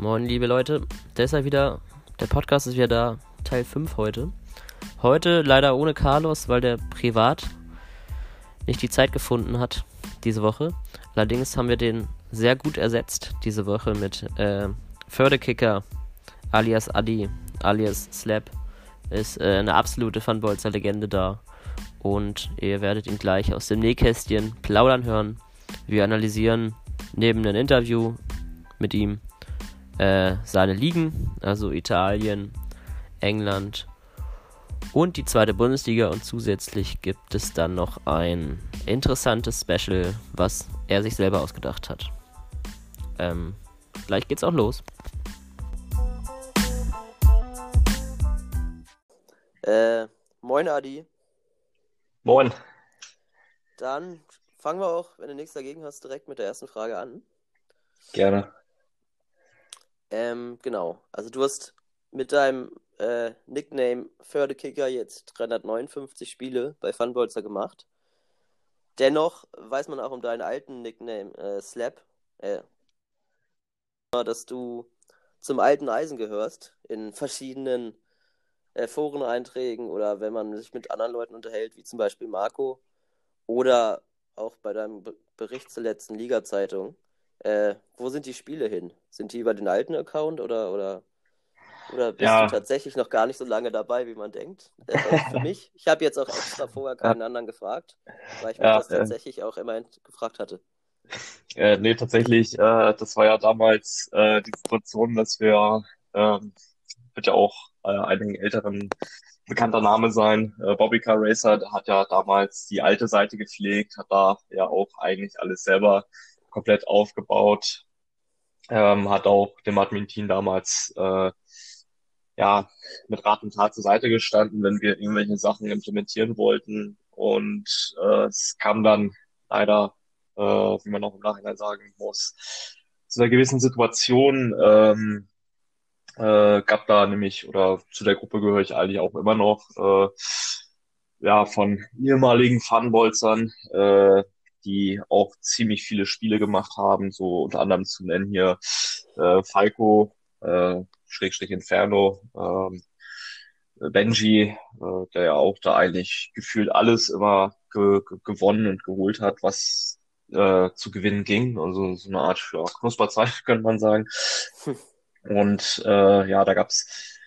Moin, liebe Leute. Ja wieder, der Podcast ist wieder da, Teil 5 heute. Heute leider ohne Carlos, weil der privat nicht die Zeit gefunden hat diese Woche. Allerdings haben wir den sehr gut ersetzt diese Woche mit äh, Fördekicker alias Adi alias Slap. Ist äh, eine absolute Funbolzer Legende da. Und ihr werdet ihn gleich aus dem Nähkästchen plaudern hören. Wir analysieren neben einem Interview mit ihm äh, seine Ligen, also Italien, England und die zweite Bundesliga. Und zusätzlich gibt es dann noch ein interessantes Special, was er sich selber ausgedacht hat. Ähm, gleich geht's auch los. Äh, moin Adi. Moin. Dann fangen wir auch, wenn du nichts dagegen hast, direkt mit der ersten Frage an. Gerne. Ähm, genau. Also du hast mit deinem äh, Nickname Fördekicker jetzt 359 Spiele bei Funbolzer gemacht. Dennoch weiß man auch um deinen alten Nickname äh, Slap, äh, dass du zum alten Eisen gehörst in verschiedenen äh, Foreneinträgen oder wenn man sich mit anderen Leuten unterhält, wie zum Beispiel Marco oder auch bei deinem Be Bericht zur letzten Liga-Zeitung. Äh, wo sind die Spiele hin? Sind die über den alten Account oder, oder, oder bist ja. du tatsächlich noch gar nicht so lange dabei, wie man denkt? Äh, für mich, ich habe jetzt auch extra vorher keinen anderen gefragt, weil ich mich ja, das tatsächlich auch immer gefragt hatte. Äh, nee, tatsächlich, äh, das war ja damals äh, die Situation, dass wir, äh, wird ja auch äh, einigen älteren bekannter Name sein. Äh, Bobby Car Racer hat ja damals die alte Seite gepflegt, hat da ja auch eigentlich alles selber komplett aufgebaut. Ähm, hat auch dem Admin-Team damals äh, ja mit Rat und Tat zur Seite gestanden, wenn wir irgendwelche Sachen implementieren wollten. Und äh, es kam dann leider, äh, wie man auch im Nachhinein sagen muss, zu einer gewissen Situation. Ähm, äh, gab da nämlich, oder zu der Gruppe gehöre ich eigentlich auch immer noch, äh, ja, von ehemaligen Funbolzern, äh, die auch ziemlich viele Spiele gemacht haben, so unter anderem zu nennen hier äh, Falco, äh, Schrägstrich Inferno, äh, Benji, äh, der ja auch da eigentlich gefühlt alles immer ge ge gewonnen und geholt hat, was äh, zu gewinnen ging. Also so eine Art ja, Knusperzeit, könnte man sagen. Und äh, ja, da gab's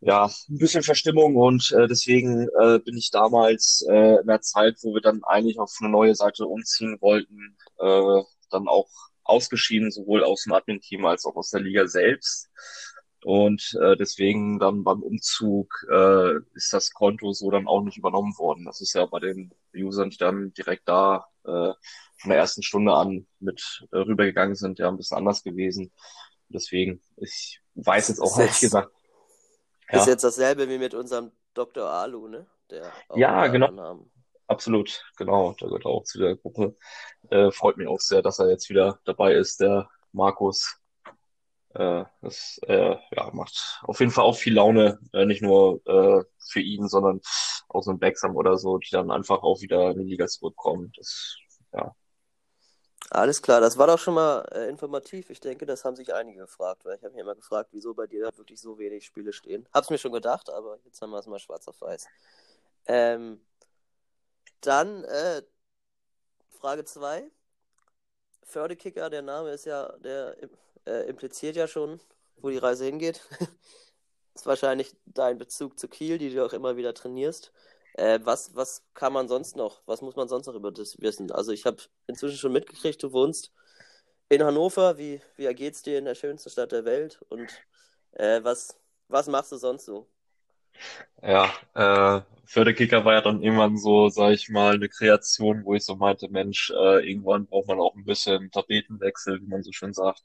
ja, ein bisschen Verstimmung und äh, deswegen äh, bin ich damals äh, in der Zeit, wo wir dann eigentlich auf eine neue Seite umziehen wollten, äh, dann auch ausgeschieden, sowohl aus dem Admin-Team als auch aus der Liga selbst. Und äh, deswegen dann beim Umzug äh, ist das Konto so dann auch nicht übernommen worden. Das ist ja bei den Usern, die dann direkt da äh, von der ersten Stunde an mit äh, rübergegangen sind, ja ein bisschen anders gewesen. Deswegen, ich weiß jetzt auch ehrlich gesagt ja. Ist jetzt dasselbe wie mit unserem Dr. Alu, ne? Der ja, genau. Absolut, genau. Der gehört auch zu der Gruppe. Äh, freut mich auch sehr, dass er jetzt wieder dabei ist, der Markus. Äh, das äh, ja, macht auf jeden Fall auch viel Laune, äh, nicht nur äh, für ihn, sondern auch so ein Backsam oder so, die dann einfach auch wieder in die Liga zurückkommen. Das ja, alles klar, das war doch schon mal äh, informativ. Ich denke, das haben sich einige gefragt, weil ich habe mich immer gefragt, wieso bei dir da wirklich so wenig Spiele stehen. Hab's mir schon gedacht, aber jetzt haben wir es mal schwarz auf weiß. Ähm, dann äh, Frage 2. Fördekicker, der Name ist ja, der äh, impliziert ja schon, wo die Reise hingeht. ist wahrscheinlich dein Bezug zu Kiel, die du auch immer wieder trainierst. Äh, was, was kann man sonst noch, was muss man sonst noch über das wissen? Also ich habe inzwischen schon mitgekriegt, du wohnst in Hannover. Wie, wie geht's dir in der schönsten Stadt der Welt? Und äh, was, was machst du sonst so? Ja, äh, Förderkicker war ja dann irgendwann so, sag ich mal, eine Kreation, wo ich so meinte, Mensch, äh, irgendwann braucht man auch ein bisschen Tapetenwechsel, wie man so schön sagt.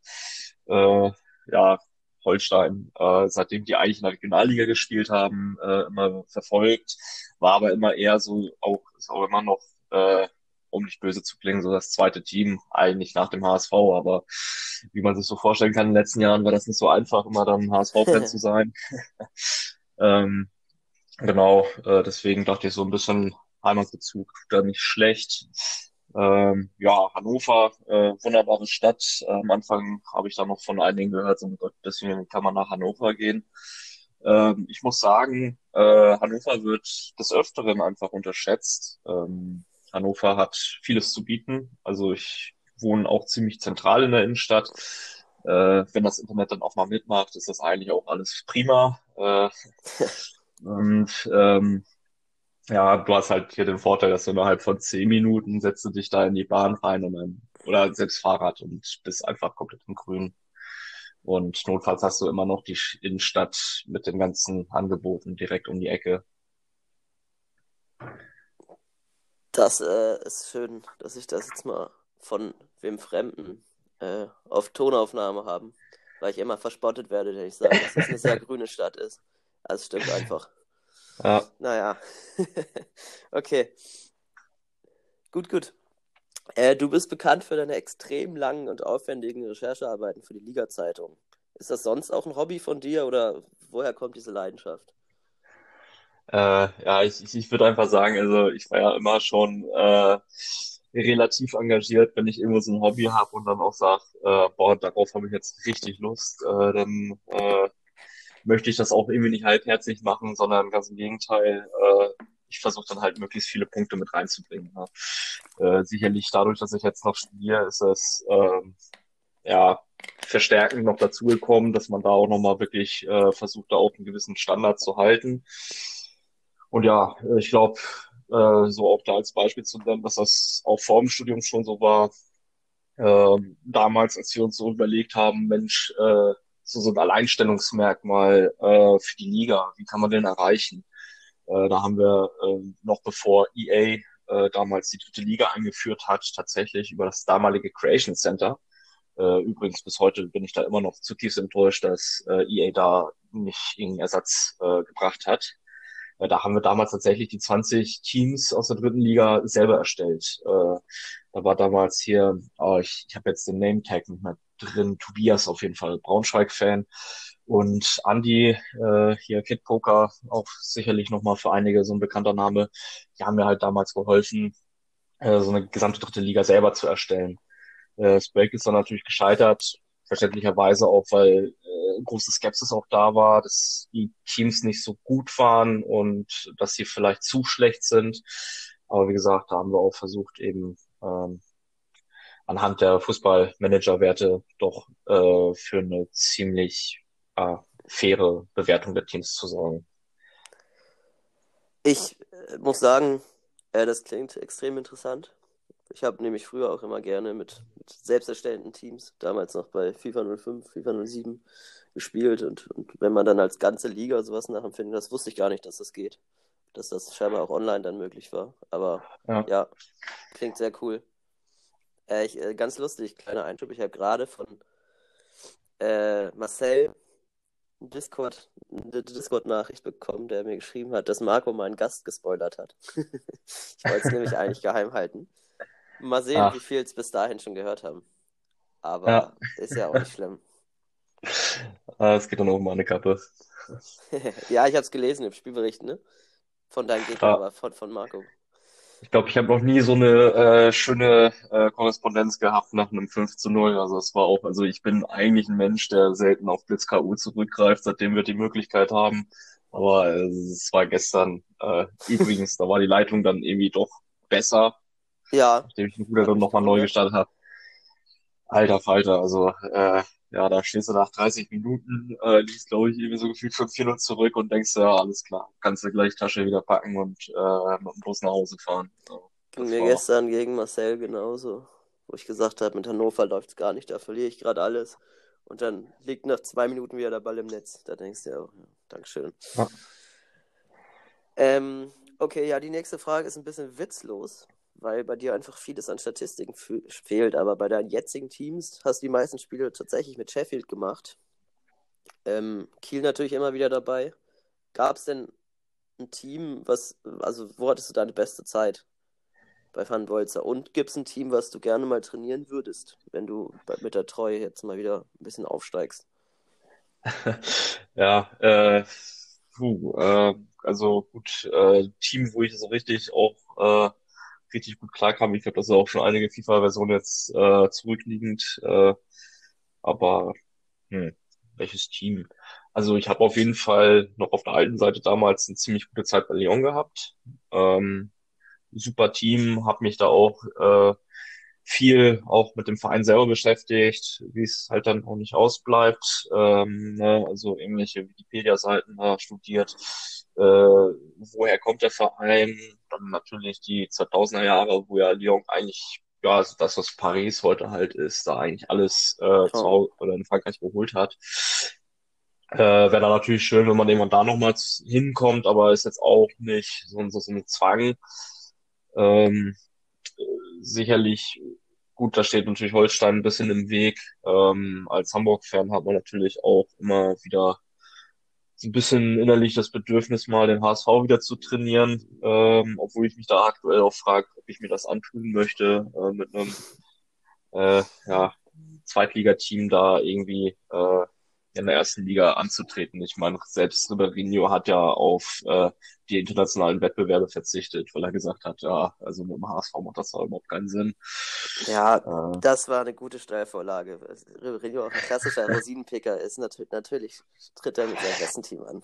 Äh, ja, Holstein, äh, seitdem die eigentlich in der Regionalliga gespielt haben, äh, immer verfolgt, war aber immer eher so, auch, ist auch immer noch, äh, um nicht böse zu klingen, so das zweite Team eigentlich nach dem HSV, aber wie man sich so vorstellen kann, in den letzten Jahren war das nicht so einfach, immer dann HSV-Fan zu sein. ähm, genau, äh, deswegen dachte ich so ein bisschen Heimatbezug tut da nicht schlecht. Ähm, ja, Hannover, äh, wunderbare Stadt. Am Anfang habe ich da noch von einigen gehört, so, Gott, deswegen kann man nach Hannover gehen. Ähm, ich muss sagen, äh, Hannover wird des Öfteren einfach unterschätzt. Ähm, Hannover hat vieles zu bieten. Also ich wohne auch ziemlich zentral in der Innenstadt. Äh, wenn das Internet dann auch mal mitmacht, ist das eigentlich auch alles prima. Äh, und ähm, ja, du hast halt hier den Vorteil, dass du innerhalb von zehn Minuten setzt du dich da in die Bahn rein und dann, oder selbst Fahrrad und bist einfach komplett im Grün. Und notfalls hast du immer noch die Innenstadt mit den ganzen Angeboten direkt um die Ecke. Das äh, ist schön, dass ich das jetzt mal von wem Fremden äh, auf Tonaufnahme haben, weil ich immer verspottet werde, wenn ich sage, dass es eine sehr grüne Stadt ist. Also stimmt einfach. Ja. Naja. okay. Gut, gut. Äh, du bist bekannt für deine extrem langen und aufwendigen Recherchearbeiten für die Liga-Zeitung. Ist das sonst auch ein Hobby von dir oder woher kommt diese Leidenschaft? Äh, ja, ich, ich, ich würde einfach sagen, also ich war ja immer schon äh, relativ engagiert, wenn ich irgendwo so ein Hobby habe und dann auch sage, äh, boah, darauf habe ich jetzt richtig Lust, äh, dann äh, möchte ich das auch irgendwie nicht halbherzig machen, sondern ganz im Gegenteil, äh, ich versuche dann halt möglichst viele Punkte mit reinzubringen. Ja. Äh, sicherlich dadurch, dass ich jetzt noch studiere, ist es äh, ja verstärkend noch dazugekommen, dass man da auch nochmal wirklich äh, versucht, da auch einen gewissen Standard zu halten. Und ja, ich glaube, äh, so auch da als Beispiel zu nennen, dass das auch vor dem Studium schon so war, äh, damals, als wir uns so überlegt haben, Mensch, äh, so, so ein Alleinstellungsmerkmal äh, für die Liga, wie kann man den erreichen? Äh, da haben wir äh, noch bevor EA äh, damals die dritte Liga eingeführt hat, tatsächlich über das damalige Creation Center. Äh, übrigens bis heute bin ich da immer noch zutiefst enttäuscht, dass äh, EA da nicht irgendeinen Ersatz äh, gebracht hat. Äh, da haben wir damals tatsächlich die 20 Teams aus der dritten Liga selber erstellt. Äh, da war damals hier, oh, ich, ich habe jetzt den Name Tag nicht mehr drin, Tobias auf jeden Fall, Braunschweig-Fan. Und Andy, äh, hier Kid Poker, auch sicherlich nochmal für einige so ein bekannter Name, die haben mir halt damals geholfen, äh, so eine gesamte dritte Liga selber zu erstellen. Äh, das Break ist dann natürlich gescheitert, verständlicherweise auch, weil äh, große Skepsis auch da war, dass die Teams nicht so gut waren und dass sie vielleicht zu schlecht sind. Aber wie gesagt, da haben wir auch versucht, eben ähm, anhand der Fußballmanager-Werte doch äh, für eine ziemlich äh, faire Bewertung der Teams zu sorgen. Ich äh, muss sagen, äh, das klingt extrem interessant. Ich habe nämlich früher auch immer gerne mit, mit selbst erstellten Teams, damals noch bei FIFA 05, FIFA 07 gespielt und, und wenn man dann als ganze Liga sowas nachempfindet, das wusste ich gar nicht, dass das geht. Dass das scheinbar auch online dann möglich war. Aber ja, ja klingt sehr cool. Äh, ich, äh, ganz lustig, kleiner Einschub. Ich habe gerade von äh, Marcel Discord, eine Discord-Nachricht bekommen, der mir geschrieben hat, dass Marco meinen Gast gespoilert hat. ich wollte es nämlich eigentlich geheim halten. Mal sehen, Ach. wie viel es bis dahin schon gehört haben. Aber ja. ist ja auch nicht schlimm. Ah, es geht dann auch um meine Kappe. ja, ich habe es gelesen im Spielbericht, ne? Von deinem Gegner, ja. aber von, von Marco. Ich glaube, ich habe noch nie so eine äh, schöne äh, Korrespondenz gehabt nach einem 5 zu 0. Also es war auch, also ich bin eigentlich ein Mensch, der selten auf Blitz KU zurückgreift, seitdem wir die Möglichkeit haben. Aber äh, es war gestern äh, übrigens, da war die Leitung dann irgendwie doch besser. Ja. Nachdem ich den Ruder dann nochmal neu gestartet habe. Alter Falter, also äh, ja, da stehst du nach 30 Minuten, äh, liegst, glaube ich, irgendwie so gefühlt 5-4 zurück und denkst, ja, alles klar, kannst du gleich Tasche wieder packen und äh, mit dem Bus nach Hause fahren. So, Ging mir war... gestern gegen Marcel genauso, wo ich gesagt habe, mit Hannover läuft's gar nicht, da verliere ich gerade alles. Und dann liegt nach zwei Minuten wieder der Ball im Netz. Da denkst du ja, oh, ja Dankeschön. Ja. Ähm, okay, ja, die nächste Frage ist ein bisschen witzlos weil bei dir einfach vieles an Statistiken fehlt. Aber bei deinen jetzigen Teams hast du die meisten Spiele tatsächlich mit Sheffield gemacht. Ähm, Kiel natürlich immer wieder dabei. Gab es denn ein Team, was, also wo hattest du deine beste Zeit bei Van Bolzer? Und gibt es ein Team, was du gerne mal trainieren würdest, wenn du mit der Treue jetzt mal wieder ein bisschen aufsteigst? ja, äh, puh, äh, also gut, äh, Team, wo ich so richtig auch äh, richtig gut klarkam. Ich glaube, das ist auch schon einige FIFA-Versionen jetzt äh, zurückliegend. Äh, aber hm, welches Team? Also ich habe auf jeden Fall noch auf der alten Seite damals eine ziemlich gute Zeit bei Lyon gehabt. Ähm, super Team, habe mich da auch äh, viel auch mit dem Verein selber beschäftigt, wie es halt dann auch nicht ausbleibt. Ähm, ne, also irgendwelche Wikipedia-Seiten da studiert. Äh, woher kommt der Verein? Dann natürlich die 2000er Jahre, wo ja Lyon eigentlich, ja, also das, was Paris heute halt ist, da eigentlich alles äh, zu Hause oder in Frankreich geholt hat. Äh, Wäre dann natürlich schön, wenn man irgendwann da nochmal hinkommt, aber ist jetzt auch nicht so, so, so ein Zwang. Ähm, sicherlich gut, da steht natürlich Holstein ein bisschen im Weg. Ähm, als Hamburg-Fan hat man natürlich auch immer wieder so ein bisschen innerlich das Bedürfnis, mal den HSV wieder zu trainieren, ähm, obwohl ich mich da aktuell auch frage, ob ich mir das antun möchte, äh, mit einem äh, ja, Zweitligateam da irgendwie äh, in der ersten Liga anzutreten. Ich meine, selbst Ribeirinho hat ja auf äh, die internationalen Wettbewerbe verzichtet, weil er gesagt hat, ja, also mit dem HSV macht das doch überhaupt keinen Sinn. Ja, äh, das war eine gute Steilvorlage. Ribeirinho auch ein klassischer Rosinenpicker ist, natürlich, natürlich tritt er mit seinem besten Team an.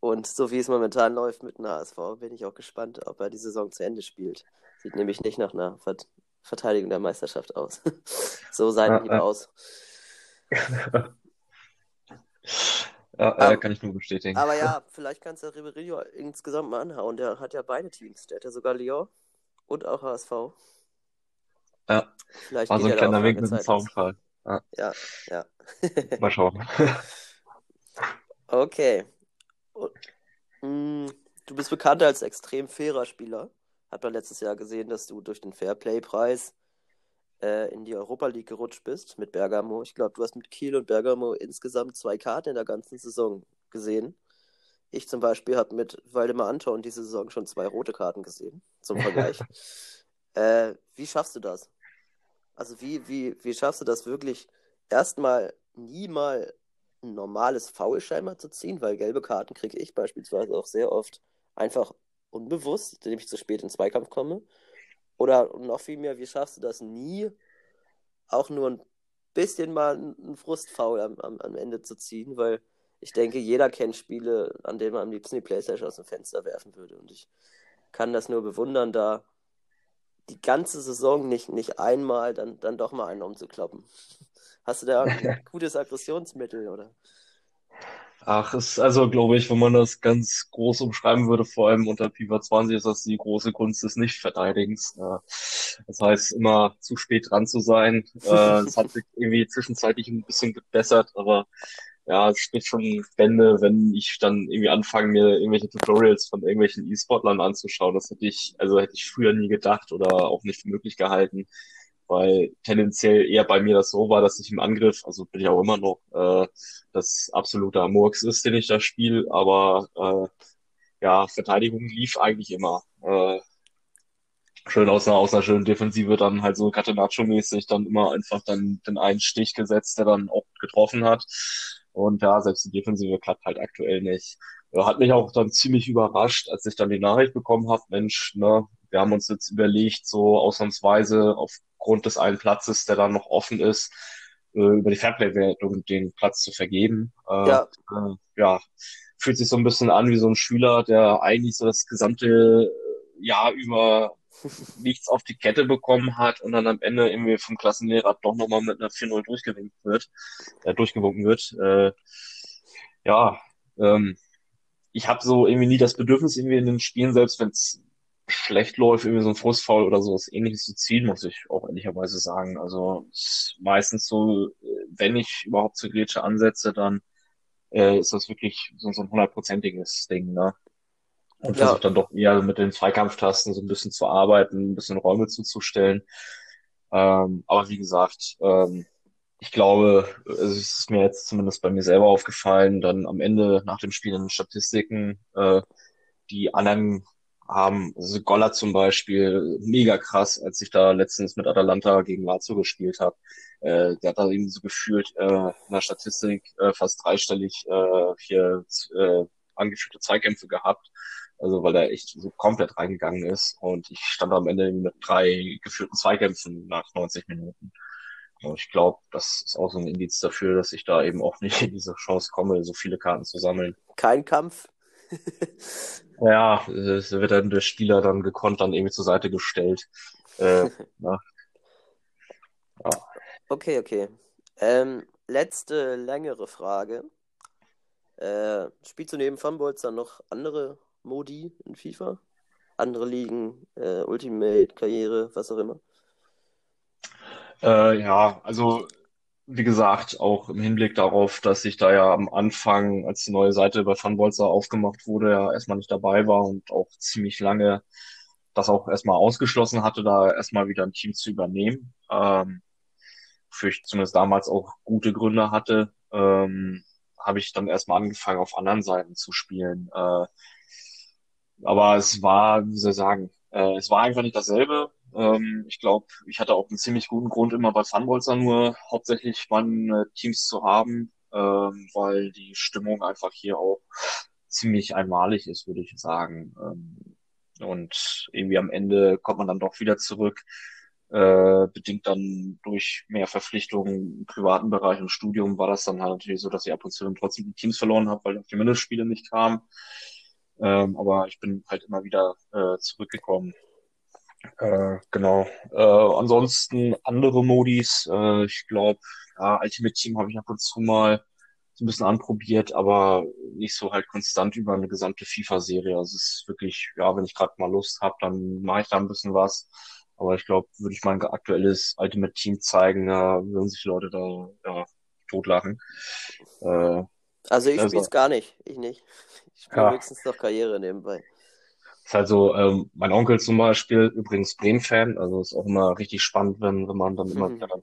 Und so wie es momentan läuft mit dem HSV, bin ich auch gespannt, ob er die Saison zu Ende spielt. Sieht nämlich nicht nach einer Verteidigung der Meisterschaft aus. so seien ja, ja. aus. Ja, aber, äh, kann ich nur bestätigen. Aber ja, vielleicht kannst du Ribéry insgesamt mal anhauen. Der hat ja beide Teams. Der hat ja sogar Lyon und auch HSV. Ja, vielleicht war so ein kleiner Weg mit dem Zaunfall. Ja, ja. ja. mal schauen. okay. Mm, du bist bekannt als extrem fairer Spieler. Hat man letztes Jahr gesehen, dass du durch den Fairplay-Preis äh, in die Europa League gerutscht bist mit Bergamo. Ich glaube, du hast mit Kiel und Bergamo insgesamt zwei Karten in der ganzen Saison gesehen. Ich zum Beispiel habe mit Waldemar Anton diese Saison schon zwei rote Karten gesehen, zum Vergleich. äh, wie schaffst du das? Also wie, wie, wie schaffst du das wirklich erstmal nie mal ein normales Foul scheinbar zu ziehen, weil gelbe Karten kriege ich beispielsweise auch sehr oft einfach unbewusst, indem ich zu spät in den Zweikampf komme. Oder noch viel mehr, wie schaffst du das nie, auch nur ein bisschen mal einen Frustfaul am, am, am Ende zu ziehen? Weil ich denke, jeder kennt Spiele, an denen man am liebsten die Playstation aus dem Fenster werfen würde. Und ich kann das nur bewundern, da die ganze Saison nicht, nicht einmal dann, dann doch mal einen umzukloppen. Hast du da ein gutes Aggressionsmittel, oder? Ach, ist also, glaube ich, wenn man das ganz groß umschreiben würde, vor allem unter FIFA 20, ist das die große Kunst des Nichtverteidigens. Das heißt, immer zu spät dran zu sein. Äh, es hat sich irgendwie zwischenzeitlich ein bisschen gebessert, aber ja, es spricht schon Bände, wenn ich dann irgendwie anfange, mir irgendwelche Tutorials von irgendwelchen E-Sportlern anzuschauen. Das hätte ich, also hätte ich früher nie gedacht oder auch nicht für möglich gehalten weil tendenziell eher bei mir das so war, dass ich im Angriff, also bin ich auch immer noch, äh, das absolute Murks ist, den ich da spiele, aber äh, ja, Verteidigung lief eigentlich immer. Äh, schön aus einer, aus einer schönen Defensive dann halt so Catenaccio-mäßig dann immer einfach dann den einen Stich gesetzt, der dann auch getroffen hat. Und ja, selbst die Defensive klappt halt aktuell nicht. Hat mich auch dann ziemlich überrascht, als ich dann die Nachricht bekommen habe, Mensch, ne, wir haben uns jetzt überlegt, so ausnahmsweise aufgrund des einen Platzes, der dann noch offen ist, äh, über die Fairplay-Wertung den Platz zu vergeben. Äh, ja. Äh, ja, fühlt sich so ein bisschen an wie so ein Schüler, der eigentlich so das gesamte Jahr über nichts auf die Kette bekommen hat und dann am Ende irgendwie vom Klassenlehrer doch nochmal mit einer 4-0 durchgewinkt wird, äh, durchgewunken wird. Äh, ja, ähm, ich habe so irgendwie nie das Bedürfnis, irgendwie in den Spielen, selbst wenn es schlecht läuft, irgendwie so ein Frustfaul oder sowas ähnliches zu ziehen, muss ich auch ehrlicherweise sagen. Also meistens so, wenn ich überhaupt zur Grätsche ansetze, dann äh, ist das wirklich so, so ein hundertprozentiges Ding, ne? Und ja. versuche dann doch eher mit den Zweikampftasten so ein bisschen zu arbeiten, ein bisschen Räume zuzustellen. Ähm, aber wie gesagt, ähm, ich glaube, es ist mir jetzt zumindest bei mir selber aufgefallen, dann am Ende nach dem Spiel in den Statistiken, äh, die anderen haben, also Goller zum Beispiel, mega krass, als ich da letztens mit Atalanta gegen Lazio gespielt habe. Äh, der hat da eben so gefühlt äh, in der Statistik äh, fast dreistellig äh, hier äh, angeführte Zweikämpfe gehabt. Also weil er echt so komplett reingegangen ist und ich stand am Ende mit drei geführten Zweikämpfen nach 90 Minuten. Und ich glaube, das ist auch so ein Indiz dafür, dass ich da eben auch nicht in diese Chance komme, so viele Karten zu sammeln. Kein Kampf. ja, es wird dann der Spieler dann gekonnt dann irgendwie zur Seite gestellt. Äh, ja. Okay, okay. Ähm, letzte längere Frage. Äh, spielst du neben Funbolzer noch andere Modi in FIFA? Andere Ligen, äh, Ultimate, Karriere, was auch immer? Äh, ja, also wie gesagt, auch im Hinblick darauf, dass ich da ja am Anfang, als die neue Seite bei Funbolzer aufgemacht wurde, ja erstmal nicht dabei war und auch ziemlich lange das auch erstmal ausgeschlossen hatte, da erstmal wieder ein Team zu übernehmen. Ähm, für ich zumindest damals auch gute Gründe hatte, ähm, habe ich dann erstmal angefangen, auf anderen Seiten zu spielen. Äh, aber es war, wie soll ich sagen, äh, es war einfach nicht dasselbe. Ähm, ich glaube, ich hatte auch einen ziemlich guten Grund, immer bei Funbolzer nur hauptsächlich meine Teams zu haben, ähm, weil die Stimmung einfach hier auch ziemlich einmalig ist, würde ich sagen. Ähm, und irgendwie am Ende kommt man dann doch wieder zurück äh, bedingt dann durch mehr Verpflichtungen im privaten Bereich und Studium war das dann halt natürlich so, dass ich ab und zu dann trotzdem die Teams verloren habe, weil die Mindestspiele nicht kamen. Ähm, aber ich bin halt immer wieder äh, zurückgekommen. Äh, genau. Äh, ansonsten andere Modis. Äh, ich glaube, ja, Ultimate Team habe ich ab und zu mal so ein bisschen anprobiert, aber nicht so halt konstant über eine gesamte FIFA-Serie. Also es ist wirklich, ja, wenn ich gerade mal Lust habe, dann mache ich da ein bisschen was. Aber ich glaube, würde ich mein aktuelles Ultimate Team zeigen, da würden sich Leute da ja, totlachen. Äh, also ich also, spiele es gar nicht. Ich nicht. Ich spiele ja. höchstens noch Karriere nebenbei. Ist halt so, ähm, mein Onkel zum Beispiel, übrigens Bremen-Fan, also ist auch immer richtig spannend, wenn, wenn man dann immer mhm. wieder am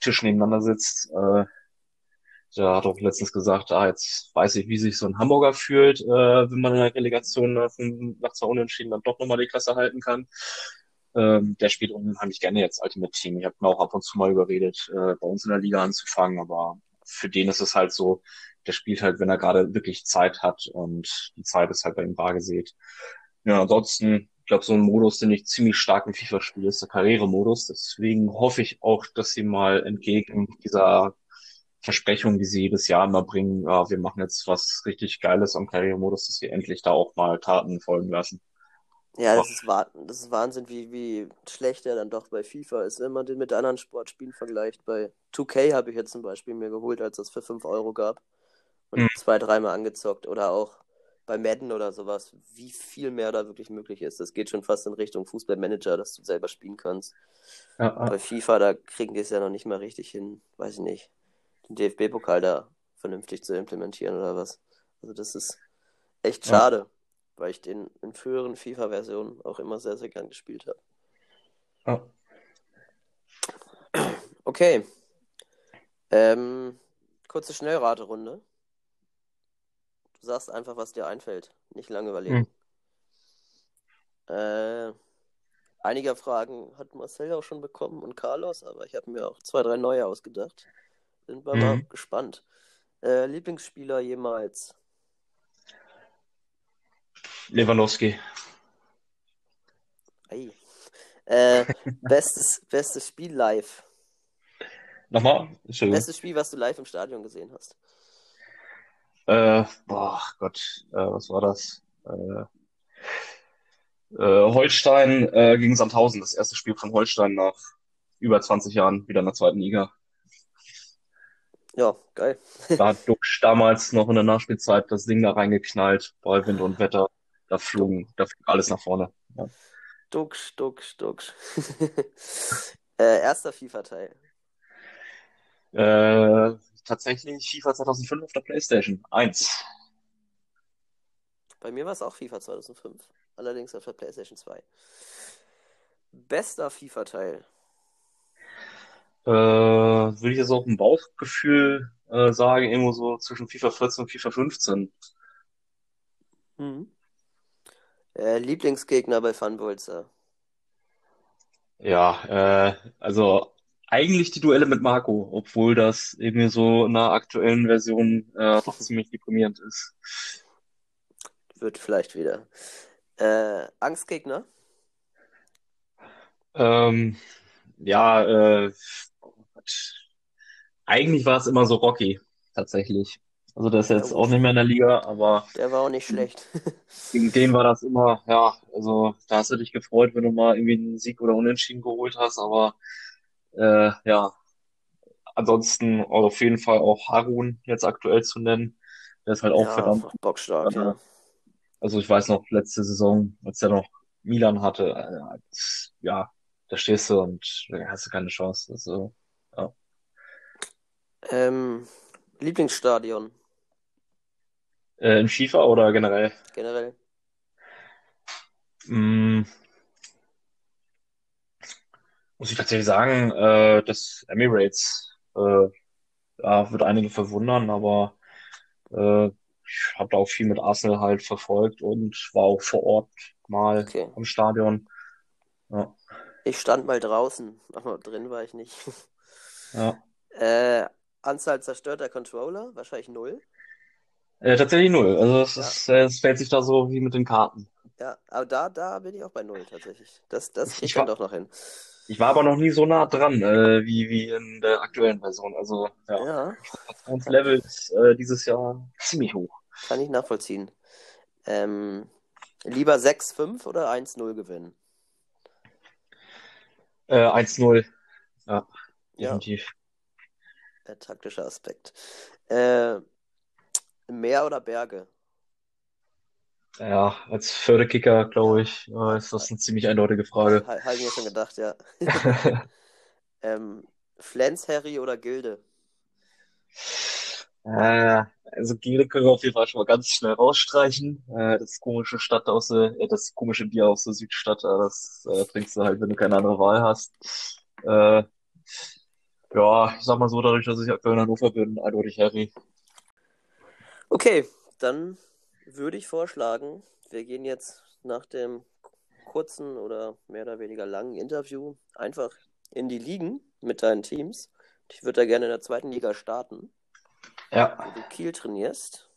Tisch nebeneinander sitzt. Äh, der hat auch letztens gesagt, ah, jetzt weiß ich, wie sich so ein Hamburger fühlt, äh, wenn man in der Relegation nach, nach zwei Unentschieden dann doch nochmal die Klasse halten kann. Ähm, der spielt unheimlich gerne jetzt Ultimate Team. Ich habe mir auch ab und zu mal überredet, äh, bei uns in der Liga anzufangen, aber für den ist es halt so, der spielt halt, wenn er gerade wirklich Zeit hat und die Zeit ist halt bei ihm bar gesät. Ja, ansonsten, ich glaube, so ein Modus, den ich ziemlich stark im FIFA spiele, ist der Karrieremodus. Deswegen hoffe ich auch, dass sie mal entgegen dieser Versprechung, die sie jedes Jahr immer bringen, ja, wir machen jetzt was richtig Geiles am Karrieremodus, dass sie endlich da auch mal Taten folgen lassen. Ja, das ist, das ist Wahnsinn, wie, wie schlecht er dann doch bei FIFA ist, wenn man den mit anderen Sportspielen vergleicht. Bei 2K habe ich jetzt zum Beispiel mir geholt, als es für 5 Euro gab. Und mhm. zwei, dreimal angezockt. Oder auch bei Madden oder sowas, wie viel mehr da wirklich möglich ist. Das geht schon fast in Richtung Fußballmanager, dass du selber spielen kannst. Ja, ja. Bei FIFA, da kriegen die es ja noch nicht mal richtig hin, weiß ich nicht, den DFB-Pokal da vernünftig zu implementieren oder was. Also das ist echt schade. Ja weil ich den in früheren FIFA-Versionen auch immer sehr, sehr gern gespielt habe. Oh. Okay. Ähm, kurze Schnellraterunde. Sagst einfach, was dir einfällt. Nicht lange überlegen. Hm. Äh, einige Fragen hat Marcel auch schon bekommen und Carlos, aber ich habe mir auch zwei, drei neue ausgedacht. Sind wir hm. mal gespannt. Äh, Lieblingsspieler jemals? Lewandowski. Hey. Äh, bestes, bestes Spiel live. Nochmal? Bestes Spiel, was du live im Stadion gesehen hast. Äh, boah, Gott, äh, was war das? Äh, äh, Holstein äh, gegen Sandhausen, das erste Spiel von Holstein nach über 20 Jahren wieder in der zweiten Liga. Ja, geil. da hat Duxch damals noch in der Nachspielzeit das Ding da reingeknallt, bei Wind und Wetter. Da flogen, da flog alles nach vorne. Ja. Duxch, Duxch, Duxch. äh, erster FIFA-Teil. Äh, tatsächlich FIFA 2005 auf der Playstation 1. Bei mir war es auch FIFA 2005. Allerdings auf der Playstation 2. Bester FIFA-Teil. Äh, würde ich jetzt auch ein Bauchgefühl äh, sagen, irgendwo so zwischen FIFA 14 und FIFA 15. Mhm. Äh, Lieblingsgegner bei Funbolzer? Ja, äh, also eigentlich die Duelle mit Marco, obwohl das irgendwie so in der aktuellen Version äh, doch ziemlich deprimierend ist. wird vielleicht wieder. Äh, Angstgegner? Ähm, ja, äh, eigentlich war es immer so Rocky, tatsächlich. Also der ist jetzt Ja, auch nicht mehr in der Liga, aber Der war auch nicht schlecht. gegen den war das immer, ja, also da hast du dich gefreut, wenn du mal irgendwie einen Sieg oder Unentschieden geholt hast, aber äh, ja, ansonsten auf jeden Fall auch Harun jetzt aktuell zu nennen. Der ist halt auch Ja, verdammt. bockstark, ja. Also ich weiß noch, letzte Saison, als er noch Milan hatte, äh, ja, da stehst du und hast du keine Chance. Also, Ähm, Lieblingsstadion äh, in FIFA oder generell? generell? Mm, muss ich tatsächlich sagen, äh, das Emirates, äh, ja, wird einige verwundern, aber äh, ich habe da auch viel mit Arsenal halt verfolgt und war auch vor Ort mal Okay. am Stadion. Ja, Ich stand mal draußen, aber drin war ich nicht. ja. Äh, Anzahl zerstörter Controller? Wahrscheinlich null. Äh, tatsächlich null. Also es Ja. ist, äh, es fällt sich da so wie mit den Karten. Ja, aber da, da bin ich auch bei null tatsächlich. Das, das Ich kriegt dann doch noch hin. Ich war aber noch nie so nah dran, äh, wie, wie in der aktuellen Version. Also, ja, Ja, das Level ist äh, dieses Jahr ziemlich hoch. kann ich nachvollziehen. Ähm, lieber 6-5 oder 1-0 gewinnen? Äh, 1-0. Ja, Ja, definitiv. der taktische Aspekt. Äh, Meer oder Berge? Ja, als Förderkicker, glaube ich, ist das eine ziemlich eindeutige Frage. Ha- Habe ich mir schon gedacht, ja. Ähm, Flens, Harry oder Gilde? Äh, also Gilde können wir auf jeden Fall schon mal ganz schnell rausstreichen. Äh, das komische Stadt aus der, äh, das komische Bier aus der Südstadt, äh, das äh, trinkst du halt, wenn du keine andere Wahl hast. Äh, ja, ich sag mal so, dadurch, dass ich aktuell in Hannover bin, eindeutig Harry. Okay, dann würde ich vorschlagen, wir gehen jetzt nach dem kurzen oder mehr oder weniger langen Interview einfach in die Ligen mit deinen Teams. Ich würde da gerne in der zweiten Liga starten, Ja. wo du Kiel trainierst.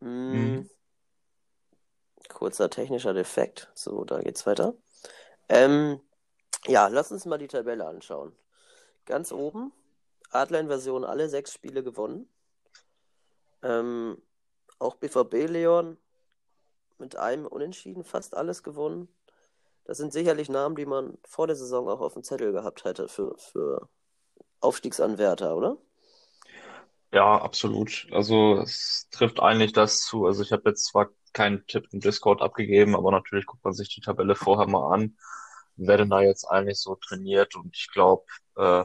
Hm, Mhm. Kurzer technischer Defekt. So, da geht's weiter. Ähm, ja, lass uns mal die Tabelle anschauen. Ganz oben, Adler-Inversion, alle sechs Spiele gewonnen. Ähm, auch BVB Leon mit einem Unentschieden fast alles gewonnen. Das sind sicherlich Namen, die man vor der Saison auch auf dem Zettel gehabt hätte für, für Aufstiegsanwärter, oder? Ja, absolut. Also es trifft eigentlich das zu. Also ich habe jetzt zwar keinen Tipp im Discord abgegeben, aber natürlich guckt man sich die Tabelle vorher mal an, wer denn da jetzt eigentlich so trainiert. Und ich glaube, äh,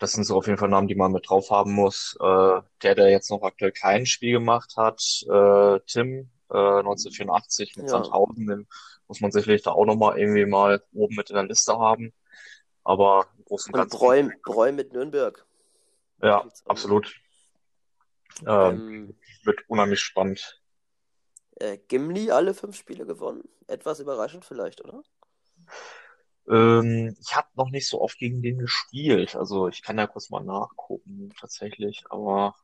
das sind so auf jeden Fall Namen, die man mit drauf haben muss. Äh, der, der jetzt noch aktuell kein Spiel gemacht hat, äh, Tim, äh, 1984 mit Ja. Sandhausen, den muss man sicherlich da auch nochmal irgendwie mal oben mit in der Liste haben. Aber im Großen und Ganzen, Bräu, Bräu mit Nürnberg. ja, absolut. Ähm, Ähm, wird unheimlich spannend. äh, Gimli alle fünf Spiele gewonnen. Etwas überraschend vielleicht, oder? Ähm, ich habe noch nicht so oft gegen den gespielt. Also ich kann ja kurz mal nachgucken, tatsächlich. Aber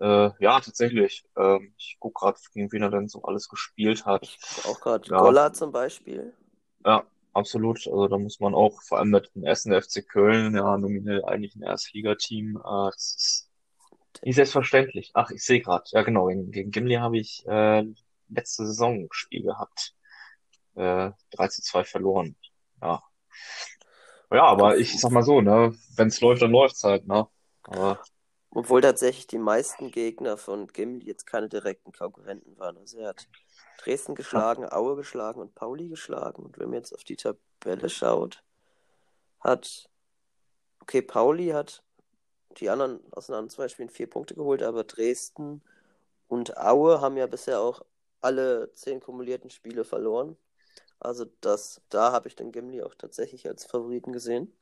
äh, ja, tatsächlich. Ähm, ich guck gerade, gegen wen er denn so alles gespielt hat. Ich auch gerade. Ja. Golla zum Beispiel. Ja, absolut. Also da muss man auch, vor allem mit dem ersten FC Köln, ja, nominell eigentlich ein Erstligateam. Äh, das ist nicht selbstverständlich. Ach, ich sehe gerade. Ja, genau. Gegen, gegen Gimli habe ich äh, letzte Saison ein Spiel gehabt. Äh, 3 zu 2 verloren. Ja. Ja, aber ich sag mal so, ne, wenn's läuft, dann läuft's halt, ne? Aber Obwohl tatsächlich die meisten Gegner von Gimli jetzt keine direkten Konkurrenten waren. Also er hat Dresden geschlagen, Aue geschlagen und Pauli geschlagen. Und wenn man jetzt auf die Tabelle schaut, hat, okay, Pauli hat die anderen aus den anderen zwei Spielen vier Punkte geholt, aber Dresden und Aue haben ja bisher auch alle zehn kumulierten Spiele verloren. Also das, da habe ich den Gimli auch tatsächlich als Favoriten gesehen.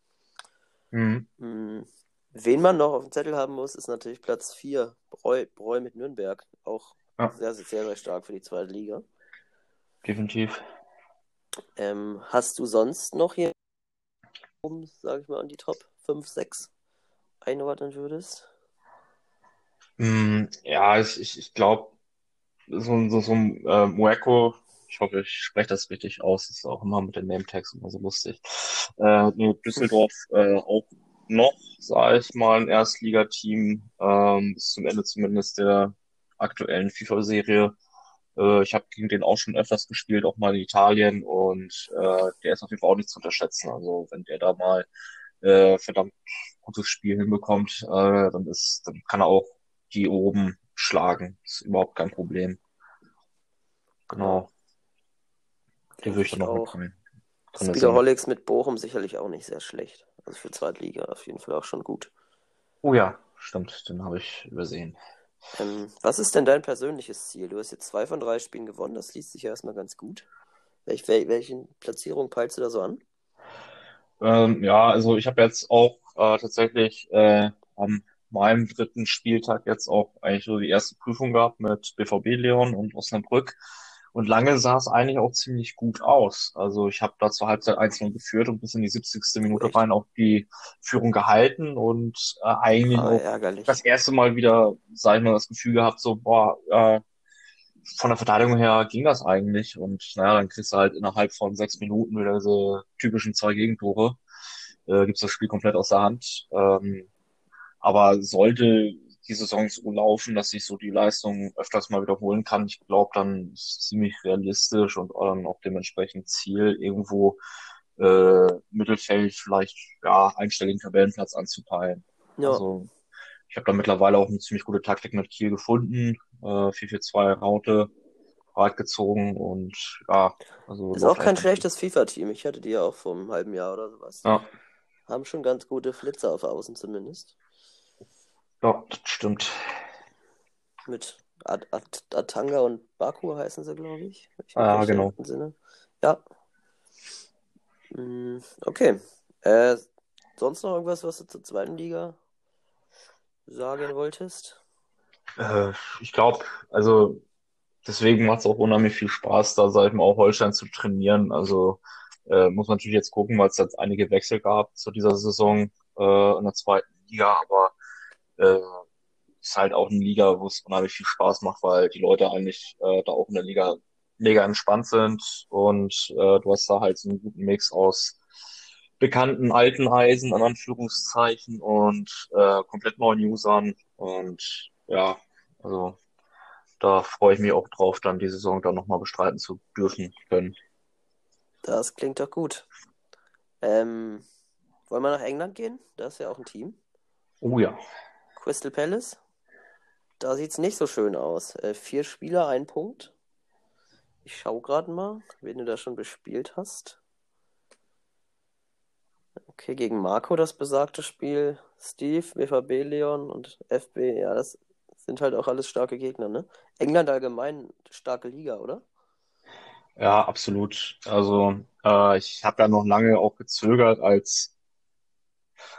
mhm. Hm. Wen man noch auf dem Zettel haben muss, ist natürlich Platz 4, Breu, Breu mit Nürnberg. Auch Ja. sehr, sehr, sehr stark für die zweite Liga. definitiv. Ähm, hast du sonst noch hier oben, sage ich mal, an die Top 5, 6 einordnen würdest? Mm, ja, ich, ich, ich glaube, so, so, so ein äh, Mueco, ich hoffe, ich spreche das richtig aus, ist auch immer mit den Name-Tags immer so lustig. Äh, nur Düsseldorf äh, auch noch, sage ich mal, ein Erstligateam, ähm, bis zum Ende zumindest der aktuellen FIFA-Serie. Äh, ich habe gegen den auch schon öfters gespielt, auch mal in Italien und äh, der ist auf jeden Fall auch nicht zu unterschätzen. Also wenn der da mal äh, verdammt gutes Spiel hinbekommt, äh, dann ist, dann kann er auch die oben schlagen. Ist überhaupt kein Problem. Genau. Den würde ich dann noch auch. mitnehmen. Speederholics mit Bochum sicherlich auch nicht sehr schlecht. Also für Zweitliga auf jeden Fall auch schon gut. Oh ja, stimmt, den habe ich übersehen. Ähm, was ist denn dein persönliches Ziel? Du hast jetzt zwei von drei Spielen gewonnen, das liest sich ja erstmal ganz gut. Welch, wel, welche Platzierung peilst du da so an? Ähm, ja, also ich habe jetzt auch äh, tatsächlich äh, am meinem dritten Spieltag jetzt auch eigentlich so die erste Prüfung gehabt mit BVB Leon und Osnabrück. Und lange sah es eigentlich auch ziemlich gut aus. Also ich habe da zur Halbzeit 1-0 geführt und bis in die 70. Minute Echt? rein auch die Führung gehalten und äh, eigentlich Ah, auch ärgerlich. das erste Mal wieder, sag ich mal, das Gefühl gehabt, so, boah, äh, von der Verteidigung her ging das eigentlich. Und naja, dann kriegst du halt innerhalb von sechs Minuten wieder diese typischen zwei Gegentore. Äh, gibst das Spiel komplett aus der Hand. Ähm, aber sollte die Saison so laufen, dass ich so die Leistung öfters mal wiederholen kann, ich glaube, dann ist es ziemlich realistisch und dann auch dementsprechend Ziel, irgendwo äh, Mittelfeld vielleicht ja einstelligen Tabellenplatz anzupeilen. Ja, Also ich habe da mittlerweile auch eine ziemlich gute Taktik mit Kiel gefunden. Äh, 4-4-2 Raute breit gezogen und ja, also ist auch kein schlechtes FIFA-Team. Ich hatte die ja auch vor einem halben Jahr oder sowas. Ja, Haben schon ganz gute Flitzer auf Außen zumindest. Ja, das stimmt. Mit At At Atanga und Baku heißen sie, glaube ich. Ich Ah, genau. Ja. Mm, Okay. Äh, sonst noch irgendwas, was du zur zweiten Liga sagen wolltest? Äh, ich glaube, also deswegen macht es auch unheimlich viel Spaß, da ich mal auch Holstein zu trainieren. Also äh, muss man natürlich jetzt gucken, weil es jetzt einige Wechsel gab zu dieser Saison äh, in der zweiten Liga, aber äh, ist halt auch eine Liga, wo es unheimlich viel Spaß macht, weil die Leute eigentlich äh, da auch in der Liga mega entspannt sind und äh, du hast da halt so einen guten Mix aus bekannten alten Eisen, in Anführungszeichen, und äh, komplett neuen Usern. Und ja, also da freue ich mich auch drauf, dann die Saison dann nochmal bestreiten zu dürfen können. Das klingt doch gut. Ähm, wollen wir nach England gehen? Da ist ja auch ein Team. Oh ja. Crystal Palace. Da sieht es nicht so schön aus. Äh, vier Spieler, ein Punkt. Ich schaue gerade mal, wen du da schon bespielt hast. Okay, gegen Marco das besagte Spiel. Steve, BVB Leon und FB. Ja, das sind halt auch alles starke Gegner, ne? England allgemein starke Liga, oder? Ja, absolut. Also äh, ich habe ja noch lange auch gezögert, als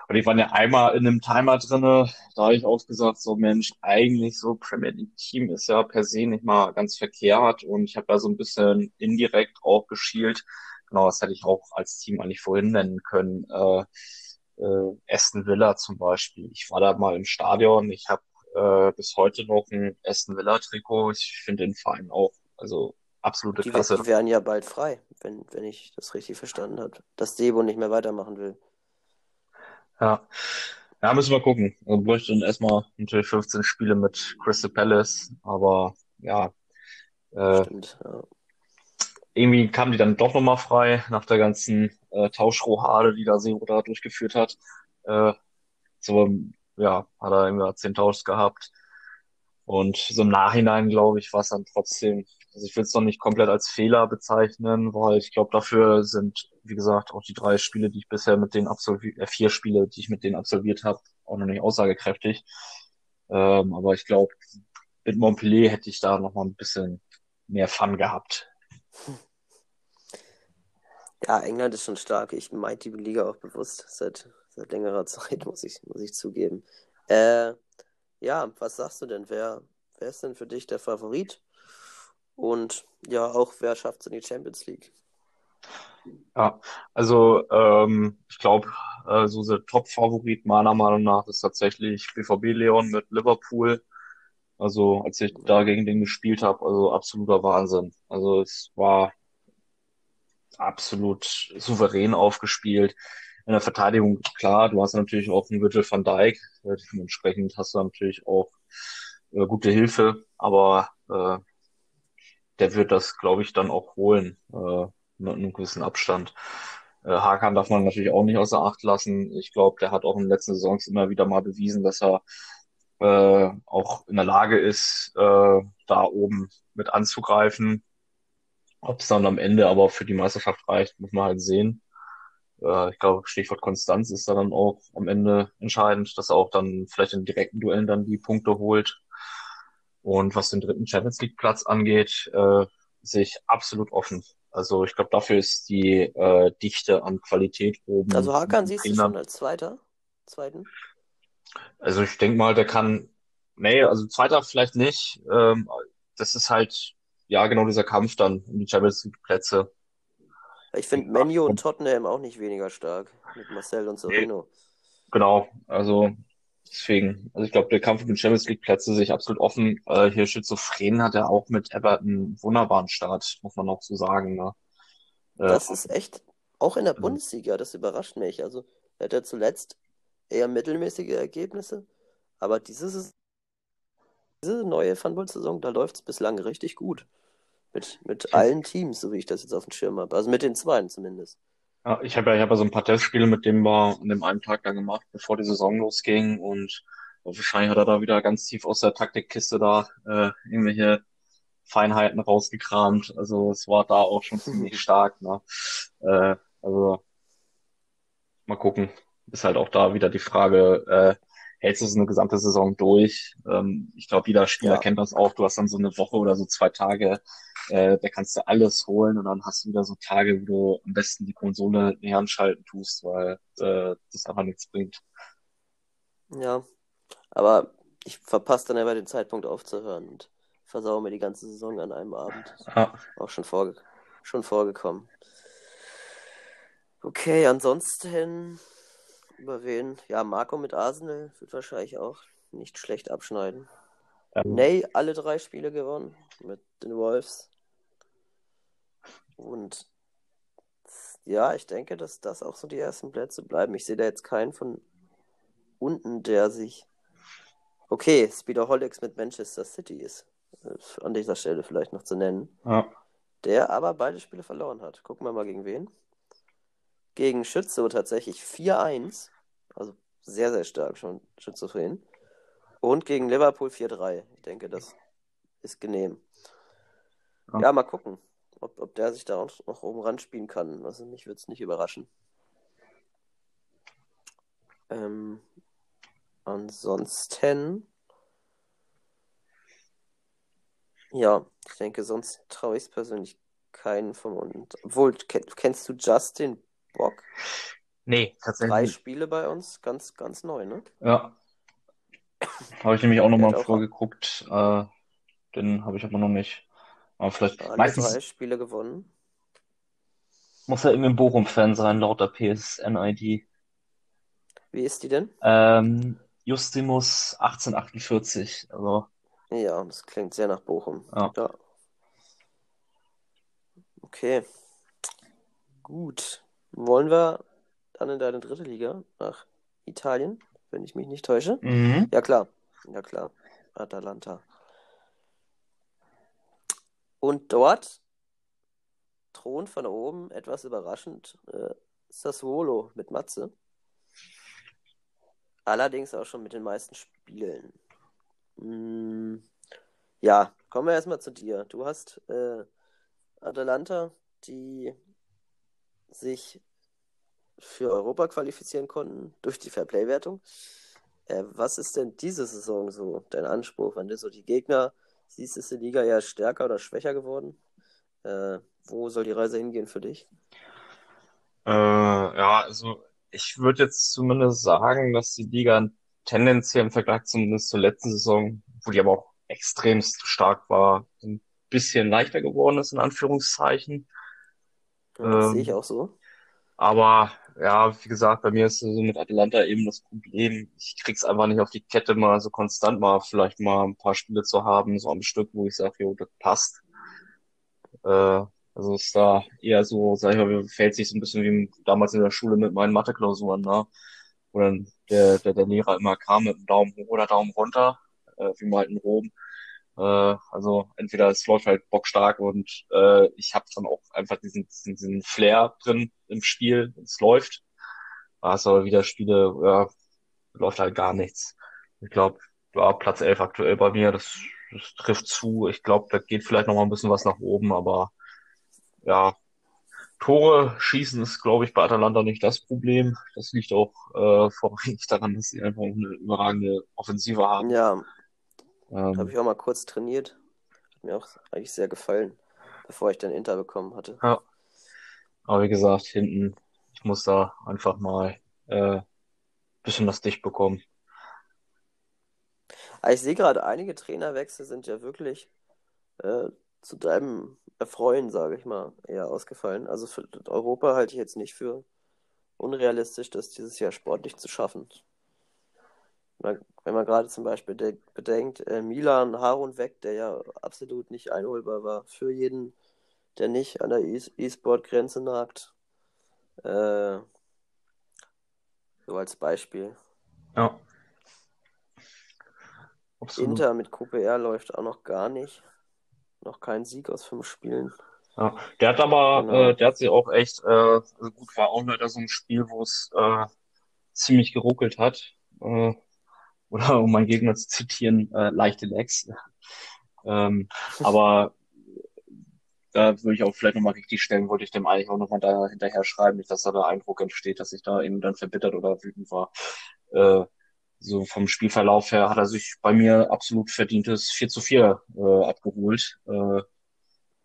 und ich war ja einmal in einem Timer drinne, da habe ich auch gesagt, so Mensch, eigentlich so Premier League Team ist ja per se nicht mal ganz verkehrt und ich habe da so ein bisschen indirekt auch geschielt. Genau, das hätte ich auch als Team eigentlich vorhin nennen können. Äh, äh, Aston Villa zum Beispiel. Ich war da mal im Stadion. Ich habe äh, bis heute noch ein Aston Villa Trikot. Ich finde den Verein auch, also absolute Die, Klasse. die wären ja bald frei, wenn, wenn ich das richtig verstanden habe. Dass Debo nicht mehr weitermachen will. Ja. Ja, müssen wir gucken. Also bräuchte dann erstmal natürlich 15 Spiele mit Crystal Palace, aber ja, äh, Stimmt. Ja. irgendwie kamen die dann doch nochmal frei nach der ganzen äh, Tauschrohade, die da Sero da durchgeführt hat. Äh, so, ja, hat er irgendwie 10 Tauschs gehabt. Und so im Nachhinein, glaube ich, war es dann trotzdem, also ich will es noch nicht komplett als Fehler bezeichnen, weil ich glaube, dafür sind, wie gesagt, auch die drei Spiele, die ich bisher mit denen absolviert, äh, vier Spiele, die ich mit denen absolviert habe, auch noch nicht aussagekräftig. Ähm, aber ich glaube, mit Montpellier hätte ich da noch mal ein bisschen mehr Fun gehabt. Ja, England ist schon stark. Ich meide die Liga auch bewusst seit, seit längerer Zeit, muss ich, muss ich zugeben. Äh, ja, was sagst du denn? Wer, wer ist denn für dich der Favorit? Und ja, auch wer schafft es in die Champions League? Ja, also ähm, ich glaube, äh, so der Top-Favorit meiner Meinung nach ist tatsächlich BVB Leon mit Liverpool. Also als ich da gegen den gespielt habe, also absoluter Wahnsinn. Also es war absolut souverän aufgespielt. In der Verteidigung, klar, du hast natürlich auch einen Virgil van Dijk, dementsprechend hast du natürlich auch äh, gute Hilfe, aber äh, der wird das, glaube ich, dann auch holen, äh, mit einem gewissen Abstand. Äh, Hakan darf man natürlich auch nicht außer Acht lassen. Ich glaube, der hat auch in den letzten Saisons immer wieder mal bewiesen, dass er äh, auch in der Lage ist, äh, da oben mit anzugreifen. Ob es dann am Ende aber für die Meisterschaft reicht, muss man halt sehen. Äh, ich glaube, Stichwort Konstanz ist da dann auch am Ende entscheidend, dass er auch dann vielleicht in direkten Duellen dann die Punkte holt. Und was den dritten Champions League Platz angeht, äh, sehe ich absolut offen. Also ich glaube, dafür ist die äh, Dichte an Qualität oben. Also Hakan siehst du schon als Zweiter? Zweiten? Also ich denke mal, der kann, nee, also Zweiter vielleicht nicht. Ähm, das ist halt, ja, genau dieser Kampf dann um die Champions League Plätze. Ich finde Menu und Tottenham auch nicht weniger stark. Mit Marcel und Sorino. Genau, also deswegen, also ich glaube, der Kampf um die Champions League Plätze sehe ich absolut offen. Äh, hier Schizophren hat er auch mit Everton einen wunderbaren Start, muss man auch so sagen. Ne? Äh, Das ist echt, auch in der Bundesliga, das überrascht mich. Also, er hat ja zuletzt eher mittelmäßige Ergebnisse, aber dieses diese neue Funball-Saison, da läuft es bislang richtig gut. Mit, mit allen Teams, so wie ich das jetzt auf dem Schirm habe. Also mit den Zweien zumindest. Ja, ich habe ja, ich hab ja so ein paar Testspiele mit dem wir an dem einen Tag da gemacht, bevor die Saison losging und wahrscheinlich hat er da wieder ganz tief aus der Taktikkiste da äh, irgendwelche Feinheiten rausgekramt. Also es war da auch schon ziemlich stark. Ne? Äh, also mal gucken. Ist halt auch da wieder die Frage, äh, hältst du es eine gesamte Saison durch? Ähm, ich glaube, jeder Spieler Ja. kennt das auch. Du hast dann so eine Woche oder so zwei Tage, äh, da kannst du alles holen und dann hast du wieder so Tage, wo du am besten die Konsole näher anschalten tust, weil äh, das einfach nichts bringt. Ja, aber ich verpasse dann immer den Zeitpunkt aufzuhören und versaue mir die ganze Saison an einem Abend. Ja, Auch schon, vorge schon vorgekommen. Okay, ansonsten über wen? Ja, Marco mit Arsenal wird wahrscheinlich auch nicht schlecht abschneiden. ähm, Ney, alle drei Spiele gewonnen mit den Wolves. Und ja, ich denke, dass das auch so die ersten Plätze bleiben. Ich sehe da jetzt keinen von unten, der sich. Okay, Speederholics mit Manchester City ist an dieser Stelle vielleicht noch zu nennen. ja, Der aber beide Spiele verloren hat. Gucken wir mal gegen wen. Gegen Schützow tatsächlich 4-1. Also sehr, sehr stark schon schizophren. Und gegen Liverpool 4-3. Ich denke, das ist genehm. Ja. Ja, mal gucken, ob, ob der sich da auch noch oben ran spielen kann. Also mich würde es nicht überraschen. Ähm, ansonsten. Ja, ich denke, sonst traue ich es persönlich keinen von unten. Obwohl, ken- kennst du Justin Bock? nee, Drei tatsächlich. Spiele bei uns, ganz, ganz neu, ne? Ja, habe ich nämlich auch nochmal vorgeguckt. Äh, den habe ich aber noch nicht. Aber vielleicht, Alle meistens drei Spiele gewonnen. muss er irgendwie ein Bochum-Fan sein, laut der PSN-ID. Wie ist die denn? Ähm, Justimus 1848. Also, Ja, das klingt sehr nach Bochum. Ja. Okay. Gut. Wollen wir dann in deine dritte Liga nach Italien, wenn ich mich nicht täusche? mhm. Ja, klar. Ja, klar. Atalanta. Und dort thront von oben etwas überraschend äh, Sassuolo mit Matze. Allerdings auch schon mit den meisten Spielen. Mm, ja, kommen wir erstmal zu dir. Du hast äh, Atalanta, die sich für Europa qualifizieren konnten durch die Fairplay-Wertung. Äh, was ist denn diese Saison so dein Anspruch, wenn du so die Gegner siehst, ist die Liga eher stärker oder schwächer geworden? Äh, wo soll die Reise hingehen für dich? Äh, ja, also ich würde jetzt zumindest sagen, dass die Liga tendenziell im Vergleich zumindest zur letzten Saison, wo die aber auch extremst stark war, ein bisschen leichter geworden ist, in Anführungszeichen. Ja, das Ähm, sehe ich auch so. Aber ja, wie gesagt, bei mir ist so mit Atalanta eben das Problem, ich krieg's einfach nicht auf die Kette, mal so konstant mal vielleicht mal ein paar Spiele zu haben, so am Stück, wo ich sage, jo, das passt. Äh, also ist da eher so, sag ich mal, fällt sich so ein bisschen wie damals in der Schule mit meinen Mathe-Klausuren, ne? Wo dann der, der, der Lehrer immer kam mit einem Daumen hoch oder Daumen runter, äh, wie mal halt in Rom. Äh, also entweder es läuft halt bockstark und äh, ich habe dann auch einfach diesen, diesen, diesen Flair drin im Spiel, es läuft. Hast aber wieder Spiele, ja, läuft halt gar nichts. Ich glaube, ja, Platz 11 aktuell bei mir, das, das trifft zu. Ich glaube, da geht vielleicht noch mal ein bisschen was nach oben, aber ja, Tore schießen ist, glaube ich, bei Atalanta nicht das Problem. Das liegt auch äh, vorrangig daran, dass sie einfach eine überragende Offensive haben. Ja, ähm, habe ich auch mal kurz trainiert. Hat mir auch eigentlich sehr gefallen, bevor ich dann Inter bekommen hatte. Ja. Aber wie gesagt, hinten, ich muss da einfach mal äh, bisschen was dicht bekommen. Aber ich sehe gerade, einige Trainerwechsel sind ja wirklich äh, zu deinem Erfreuen, sage ich mal, eher ausgefallen. Also für Europa halte ich jetzt nicht für unrealistisch, das dieses Jahr sportlich zu schaffen. Wenn man gerade zum Beispiel bedenkt, äh, Milan Harun weg, der ja absolut nicht einholbar war für jeden, der nicht an der E-Sport-Grenze nagt. Äh, so als Beispiel. Ja. Absolut. Inter mit QPR läuft auch noch gar nicht. Noch kein Sieg aus fünf Spielen. Ja, der hat aber, genau. äh, der hat sich auch echt, äh, also gut, war auch leider so ein Spiel, wo es äh, ziemlich geruckelt hat. Äh, oder um meinen Gegner zu zitieren, äh, leichte Legs. ähm, aber da würde ich auch vielleicht nochmal richtig stellen, wollte ich dem eigentlich auch nochmal da hinterher schreiben, nicht, dass da der Eindruck entsteht, dass ich da eben dann verbittert oder wütend war. Äh, so vom Spielverlauf her hat er sich bei mir absolut verdientes 4 zu 4 äh, abgeholt. Äh,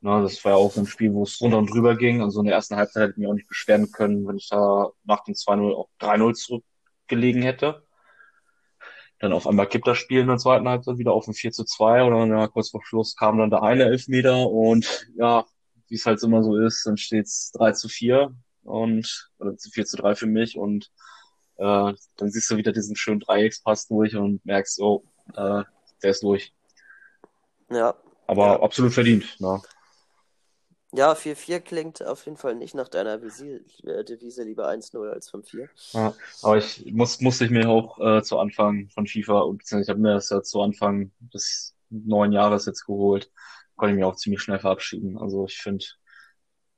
na, das war ja auch so ein Spiel, wo es runter und drüber ging. Also in der ersten Halbzeit hätte ich mich auch nicht beschweren können, wenn ich da nach dem 2-0 auch 3-0 zurückgelegen hätte. Dann auf einmal kippt das Spiel in der zweiten Halbzeit wieder auf ein 4 zu 2 und dann ja, kurz vor Schluss kam dann der eine Elfmeter und ja, wie es halt immer so ist, dann steht's 3 zu 4 und oder 4 zu 3 für mich und äh, dann siehst du wieder diesen schönen Dreieckspass durch und merkst, oh, äh, der ist durch. Ja. Aber ja. absolut verdient, ne? Ja, 4-4 klingt auf jeden Fall nicht nach deiner äh, Devise, lieber 1-0 als 5-4. Ja, aber ich muss, musste ich mir auch äh, zu Anfang von FIFA, und ich habe mir das ja zu Anfang des neuen Jahres jetzt geholt, konnte ich mir auch ziemlich schnell verabschieden. Also ich finde,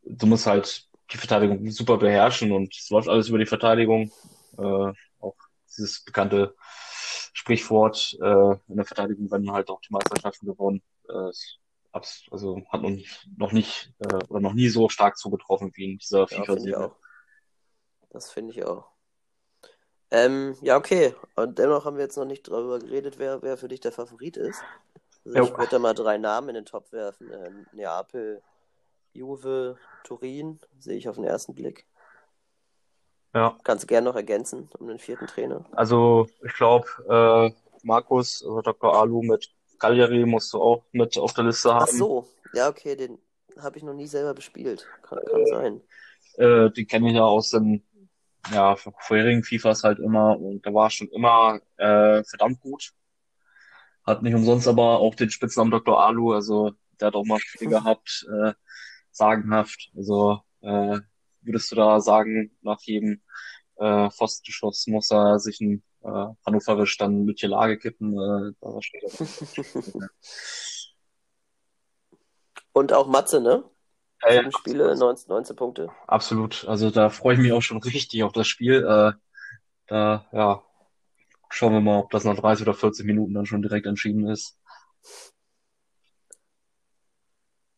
du musst halt die Verteidigung super beherrschen und es läuft alles über die Verteidigung. Äh, auch dieses bekannte Sprichwort, äh, in der Verteidigung werden halt auch die Meisterschaften gewonnen. Äh, also hat uns noch nicht äh, oder noch nie so stark zugetroffen wie in dieser ja, FIFA-Serie. Das finde ich auch. Ähm, ja, okay. Und dennoch haben wir jetzt noch nicht darüber geredet, wer, wer für dich der Favorit ist. Also ich würde da mal drei Namen in den Top werfen. Äh, Neapel, Juve, Turin, sehe ich auf den ersten Blick. Ja. Kannst du gerne noch ergänzen um den vierten Trainer? Also, ich glaube, äh, Markus, also Dr. Alu mit Cagliari musst du auch mit auf der Liste haben. Ach so, ja, okay, den habe ich noch nie selber bespielt. Kann, kann sein. Äh, die kenne ich ja aus den ja, vorherigen FIFAs halt immer und der war schon immer äh, verdammt gut. Hat nicht umsonst aber auch den Spitznamen Dr. Alu, also der hat auch mal Spiele gehabt, äh, sagenhaft. Also äh, würdest du da sagen, nach jedem äh, Pfostenschuss muss er sich ein äh, hannoverisch dann Lütje Lage kippen. Äh, da steht er. Und auch Matze, ne? Ja, ja, Spiele, 19, 19 Punkte. Absolut. Also da freue ich mich auch schon richtig auf das Spiel. Äh, da, ja, schauen wir mal, ob das nach 30 oder 40 Minuten dann schon direkt entschieden ist.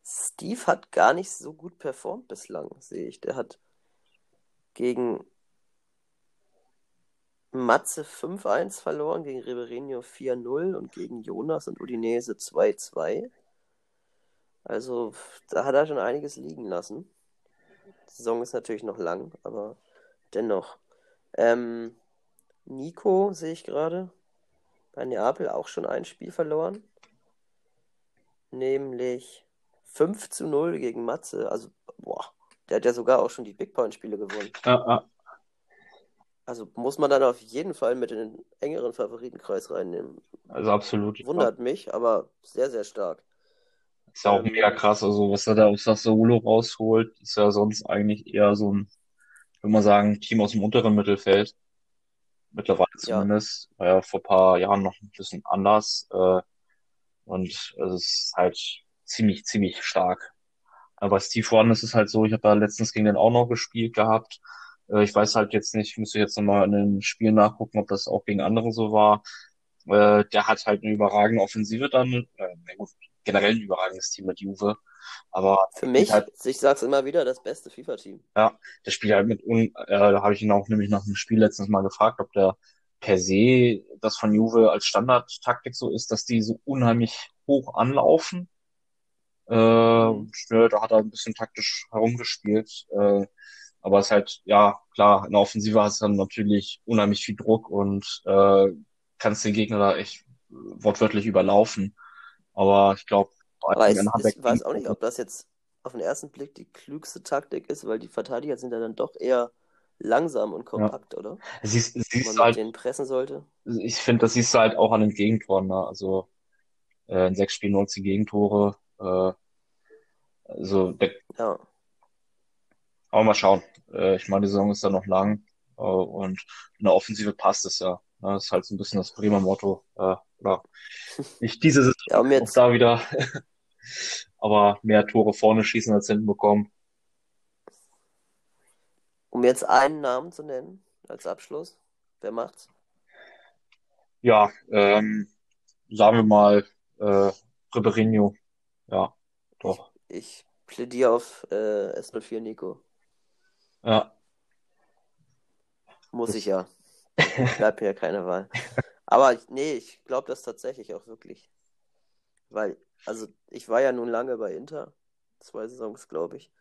Steve hat gar nicht so gut performt bislang, sehe ich. Der hat gegen Matze 5-1 verloren, gegen Riberenio 4-0 und gegen Jonas und Udinese 2-2. Also da hat er schon einiges liegen lassen. Die Saison ist natürlich noch lang, aber dennoch. Ähm, Nico sehe ich gerade bei Neapel auch schon ein Spiel verloren. Nämlich 5 zu 0 gegen Matze. Also, boah, der hat ja sogar auch schon die Big Point-Spiele gewonnen. Ja, ja. Also muss man dann auf jeden Fall mit in den engeren Favoritenkreis reinnehmen. Also absolut. Wundert mich, aber sehr, sehr stark. Ist ja auch mega krass. Also, was er da aus Sassuolo rausholt, ist ja sonst eigentlich eher so ein, würde man sagen, Team aus dem unteren Mittelfeld. Mittlerweile Ja. zumindest. War ja vor ein paar Jahren noch ein bisschen anders. Äh, und es ist halt ziemlich, ziemlich stark. Aber Steve One ist es halt so, ich habe ja letztens gegen den auch noch gespielt gehabt. Äh, ich weiß halt jetzt nicht, müsste jetzt nochmal in den Spielen nachgucken, ob das auch gegen andere so war. Äh, der hat halt eine überragende Offensive dann, äh, gut, generell ein überragendes Team mit Juve. Aber Für mich, halt- ich sag's immer wieder, das beste FIFA-Team. der spielt halt mit, un äh, da habe ich ihn auch nämlich nach dem Spiel letztens mal gefragt, ob der per se das von Juve als Standardtaktik so ist, dass die so unheimlich hoch anlaufen. Äh, Mhm. ja, da hat er ein bisschen taktisch herumgespielt. Äh, aber es ist halt, ja, klar, in der Offensive hast du dann natürlich unheimlich viel Druck und äh, kannst den Gegner da echt wortwörtlich überlaufen. Aber ich glaube, ich, weiß auch nicht, ob das jetzt auf den ersten Blick die klügste Taktik ist, weil die Verteidiger sind ja dann doch eher langsam und kompakt, oder? siehst, siehst man halt denen pressen sollte. ich finde, das siehst du halt auch an den Gegentoren. Ne? Also äh, in sechs Spielen 19 Gegentore. Äh, also, der, Ja. Aber mal schauen. Äh, ich meine, die Saison ist ja noch lang äh, und in der Offensive passt es ja. Ne? Das ist halt so ein bisschen das Bremer Motto. Äh, oder nicht diese Saison, Ja, jetzt, da wieder. aber mehr Tore vorne schießen als hinten bekommen. um jetzt einen Namen zu nennen als Abschluss. Wer macht's? Ja, ähm, sagen wir mal äh, Ribeirinho. Ja, doch. Ich plädiere auf äh, S04 Nico. Ja, Muss ich ja. Bleibt mir ja keine Wahl. Aber ich, nee, ich glaube das tatsächlich auch wirklich. Weil, also ich war ja nun lange bei Inter, zwei Saisons, glaube ich.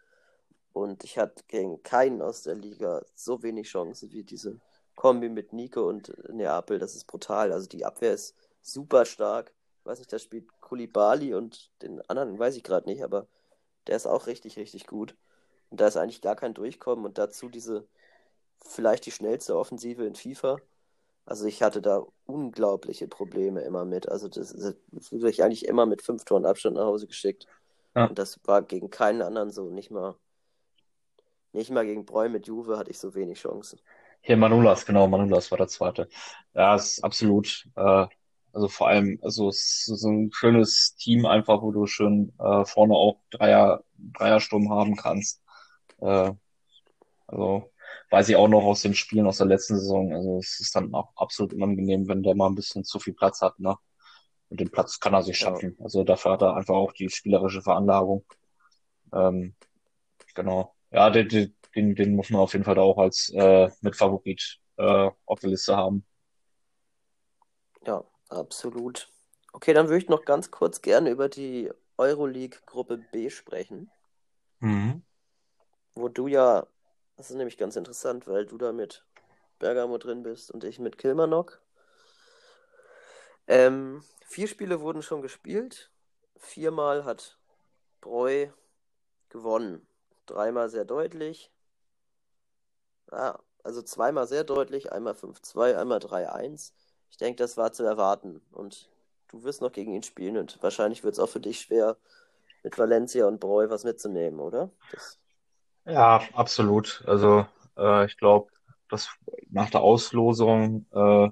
Und ich hatte gegen keinen aus der Liga so wenig Chancen wie diese Kombi mit Nico und Neapel. Das ist brutal. Also die Abwehr ist super stark. Ich weiß nicht, da spielt Koulibaly und den anderen weiß ich gerade nicht, aber der ist auch richtig, richtig gut. Und da ist eigentlich gar kein Durchkommen und dazu diese vielleicht die schnellste Offensive in FIFA. Also ich hatte da unglaubliche Probleme immer mit. Also das, das wurde ich eigentlich immer mit fünf Toren Abstand nach Hause geschickt. Ja. Und das war gegen keinen anderen so. Nicht mal, nicht mal gegen Breu mit Juve hatte ich so wenig Chancen. Hier Manolas, genau, Manolas war der zweite. Ja, ist absolut, äh, also vor allem, also es ist so ein schönes Team einfach, wo du schön äh, vorne auch Dreier, Dreiersturm haben kannst. Äh, also weiß ich auch noch aus den Spielen aus der letzten Saison. Also es ist dann auch absolut unangenehm, wenn der mal ein bisschen zu viel Platz hat, ne? Und den Platz kann er sich Ja. schaffen. Also dafür hat er einfach auch die spielerische Veranlagung. Ähm, genau. Ja, den, den, den, den muss man auf jeden Fall da auch als äh, Mitfavorit äh, auf der Liste haben. Ja, absolut. Okay, dann würde ich noch ganz kurz gerne über die Euroleague-Gruppe B sprechen, Mhm. Wo du ja, das ist nämlich ganz interessant, weil du da mit Bergamo drin bist und ich mit Kilmarnock. Ähm, vier Spiele wurden schon gespielt. Viermal hat Breu gewonnen. Dreimal sehr deutlich. Ah, also zweimal sehr deutlich, einmal 5-2, einmal 3-1. Ich denke, das war zu erwarten. Und du wirst noch gegen ihn spielen und wahrscheinlich wird es auch für dich schwer, mit Valencia und Breu was mitzunehmen, oder? Das, Ja, absolut. Also äh, ich glaube, dass nach der Auslosung, äh,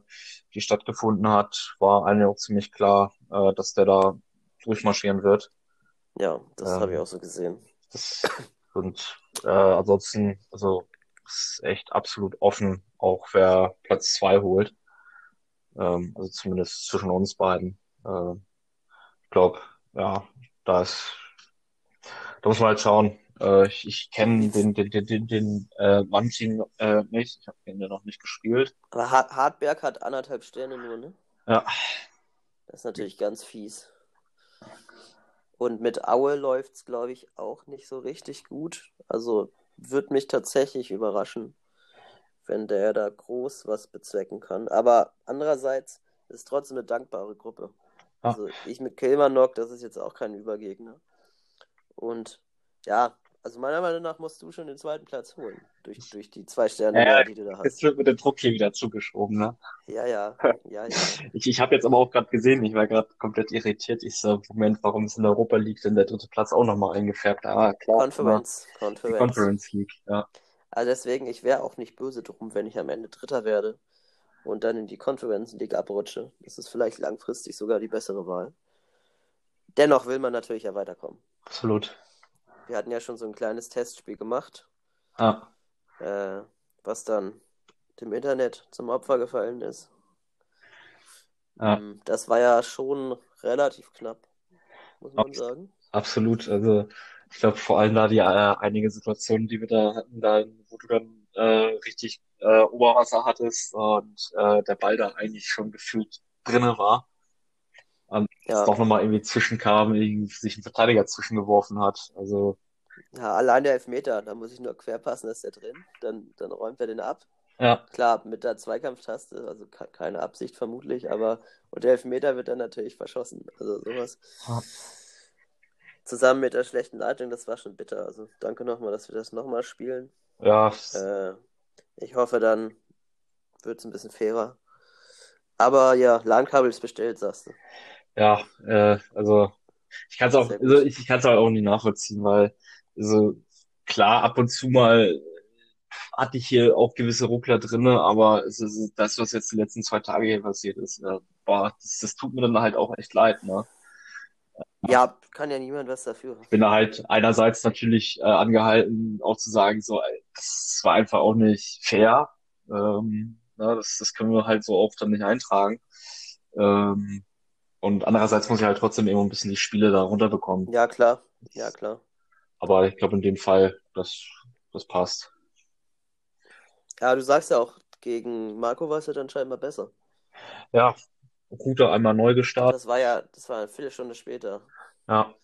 die stattgefunden hat, war eigentlich auch ziemlich klar, äh, dass der da durchmarschieren wird. ja, das Ähm, habe ich auch so gesehen. Das, und äh, ansonsten, also ist echt absolut offen, auch wer Platz zwei holt. Ähm, also zumindest zwischen uns beiden. Äh, ich glaube, ja, da ist, da muss man halt schauen. Äh, ich ich kenne den, den, den, den, den äh, Manchin äh, nicht. Ich habe den ja noch nicht gespielt. Aber Har- Hartberg hat anderthalb Sterne nur, ne? Ja, Das ist natürlich ganz fies. Und mit Aue läuft es, glaube ich, auch nicht so richtig gut. Also würde mich tatsächlich überraschen, wenn der da groß was bezwecken kann. Aber andererseits ist es trotzdem eine dankbare Gruppe. Ja. Also ich mit Kilmarnock, das ist jetzt auch kein Übergegner. Und ja, also meiner Meinung nach musst du schon den zweiten Platz holen. Durch, durch die zwei Sterne, Ja, die du da hast. Jetzt wird mir der Druck hier wieder zugeschoben, ne? Ja, ja, ja, ja. Ich, ich habe jetzt aber auch gerade gesehen, ich war gerade komplett irritiert. Ich so, Moment, warum ist in der Europa League denn der dritte Platz auch nochmal eingefärbt? Ah, klar. Conference, Die Conference. Conference League, ja. Also deswegen, ich wäre auch nicht böse drum, wenn ich am Ende Dritter werde und dann in die Conference League abrutsche. Das ist vielleicht langfristig sogar die bessere Wahl. Dennoch will man natürlich ja weiterkommen. Absolut. Wir hatten ja schon so ein kleines Testspiel gemacht, Ja. äh, was dann dem Internet zum Opfer gefallen ist. Ähm, Das war ja schon relativ knapp, muss man Abs- sagen. Absolut. Also ich glaube vor allem da die äh, einige Situationen, die wir da hatten, da wo du dann äh, richtig äh, Oberwasser hattest und äh, der Ball da eigentlich schon gefühlt drinne war. Und Ja. es auch nochmal irgendwie zwischenkam, irgendwie sich ein Verteidiger zwischengeworfen hat. Also Ja, allein der Elfmeter, da muss ich nur quer passen, ist der drin. Dann, dann räumt er den ab. ja, Klar, mit der Zweikampftaste, also ke- keine Absicht vermutlich, aber und der Elfmeter wird dann natürlich verschossen. Also sowas. Ja. Zusammen mit der schlechten Leitung, das war schon bitter. Also danke nochmal, dass wir das nochmal spielen. ja, Äh, ich hoffe, dann wird es ein bisschen fairer. Aber ja, LAN-Kabel ist bestellt, sagst du. Ja, äh, also ich kann es auch, also ich, ich kann es auch nicht nachvollziehen, weil also klar ab und zu mal hatte ich hier auch gewisse Ruckler drinne, aber es ist das, was jetzt die letzten zwei Tage hier passiert ist, äh, boah, das, das tut mir dann halt auch echt leid, ne? Ja, kann ja niemand was dafür. bin da halt einerseits natürlich äh, angehalten, auch zu sagen, so, ey, das war einfach auch nicht fair. Ähm, na, das, das können wir halt so oft dann nicht eintragen. Ähm, und andererseits muss ich halt trotzdem immer ein bisschen die Spiele da runterbekommen. Ja, klar. Ja, klar. Aber ich glaube in dem Fall, das, das passt. Ja, du sagst ja auch, gegen Marco war es ja dann scheinbar besser. Ja, Route einmal neu gestartet. Das war ja, das war eine Viertelstunde später. Ja.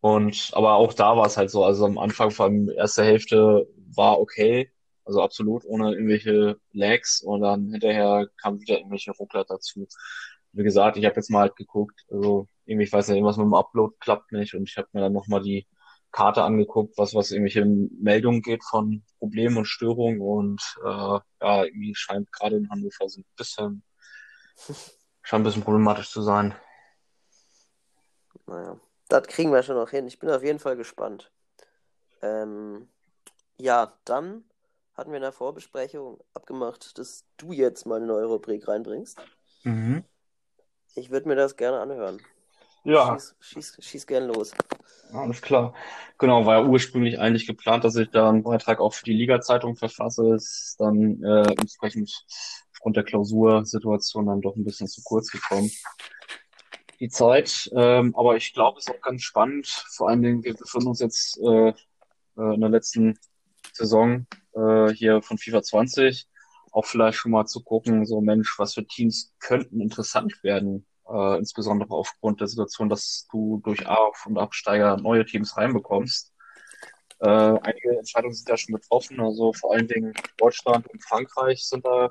Und aber auch da war es halt so, also am Anfang vor allem erste Hälfte war okay, also absolut ohne irgendwelche Lags und dann hinterher kamen wieder irgendwelche Ruckler dazu. Wie gesagt, ich habe jetzt mal halt geguckt, also irgendwie, ich weiß nicht, irgendwas mit dem Upload klappt nicht und ich habe mir dann nochmal die Karte angeguckt, was was irgendwelche Meldungen geht von Problemen und Störungen und äh, ja, irgendwie scheint gerade in Hannover so ein bisschen, scheint ein bisschen problematisch zu sein. Naja, das kriegen wir schon noch hin. Ich bin auf jeden Fall gespannt. Ähm, ja, dann hatten wir in der Vorbesprechung abgemacht, dass du jetzt mal eine neue Rubrik reinbringst. Mhm. Ich würde mir das gerne anhören. Ja. Schieß, schieß, schieß gern los. Alles klar. Genau, war ja ursprünglich eigentlich geplant, dass ich da einen Beitrag auch für die Liga-Zeitung verfasse. Ist dann äh, entsprechend aufgrund der Klausursituation dann doch ein bisschen zu kurz gekommen. Die Zeit. Ähm, aber ich glaube, es ist auch ganz spannend. Vor allen Dingen, wir befinden uns jetzt äh, äh, in der letzten Saison äh, hier von FIFA 20. Auch vielleicht schon mal zu gucken, so Mensch, was für Teams könnten interessant werden äh, insbesondere aufgrund der Situation, dass du durch Auf- und Absteiger neue Teams reinbekommst. Äh, einige Entscheidungen sind ja schon getroffen, also vor allen Dingen Deutschland und Frankreich sind da,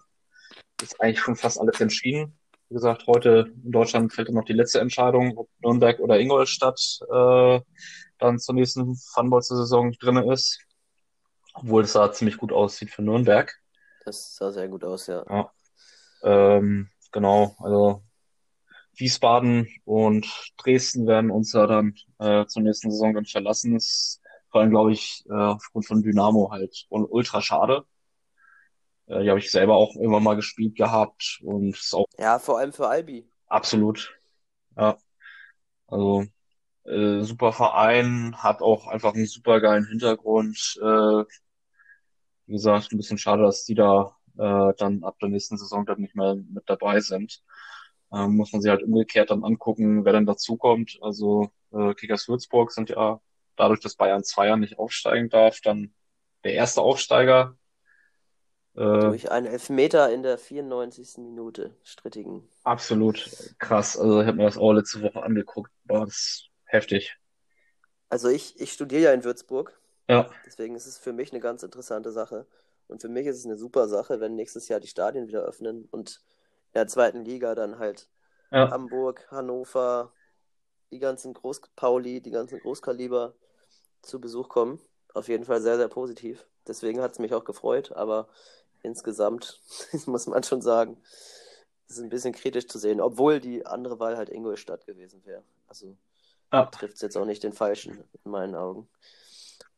ist eigentlich schon fast alles entschieden. Wie gesagt, heute in Deutschland fällt noch die letzte Entscheidung, ob Nürnberg oder Ingolstadt äh, dann zur nächsten Funball-Saison drinne ist. Obwohl es da ziemlich gut aussieht für Nürnberg. Das sah sehr gut aus, ja. Ähm, genau, also Wiesbaden und Dresden werden uns ja dann äh, zur nächsten Saison dann verlassen. Das ist vor allem, glaube ich, äh, aufgrund von Dynamo halt un- ultra schade. Äh, die habe ich selber auch irgendwann mal gespielt gehabt und ist auch Ja, vor allem für Albi. absolut, ja, also äh, super Verein, hat auch einfach einen super geilen Hintergrund. Äh, wie gesagt, ein bisschen schade, dass die da äh, dann ab der nächsten Saison dann nicht mehr mit dabei sind. Ähm, muss man sich halt umgekehrt dann angucken, wer dann dazukommt. Also äh, Kickers Würzburg sind ja dadurch, dass Bayern Zweier nicht aufsteigen darf, dann der erste Aufsteiger. Äh, Durch einen Elfmeter in der 94. Minute. Strittigen. absolut krass. Also ich habe mir das auch letzte Woche angeguckt. War das heftig. Also ich, ich studiere ja in Würzburg. Ja, Deswegen ist es für mich eine ganz interessante Sache. Und für mich ist es eine super Sache, wenn nächstes Jahr die Stadien wieder öffnen und in der zweiten Liga dann halt ja, Hamburg, Hannover, die ganzen Groß Pauli, die ganzen Großkaliber zu Besuch kommen. auf jeden Fall sehr, sehr positiv. Deswegen hat es mich auch gefreut, aber insgesamt muss man schon sagen, es ist ein bisschen kritisch zu sehen, obwohl die andere Wahl halt Ingolstadt gewesen wäre. Also Ja. trifft es jetzt auch nicht den Falschen in meinen Augen.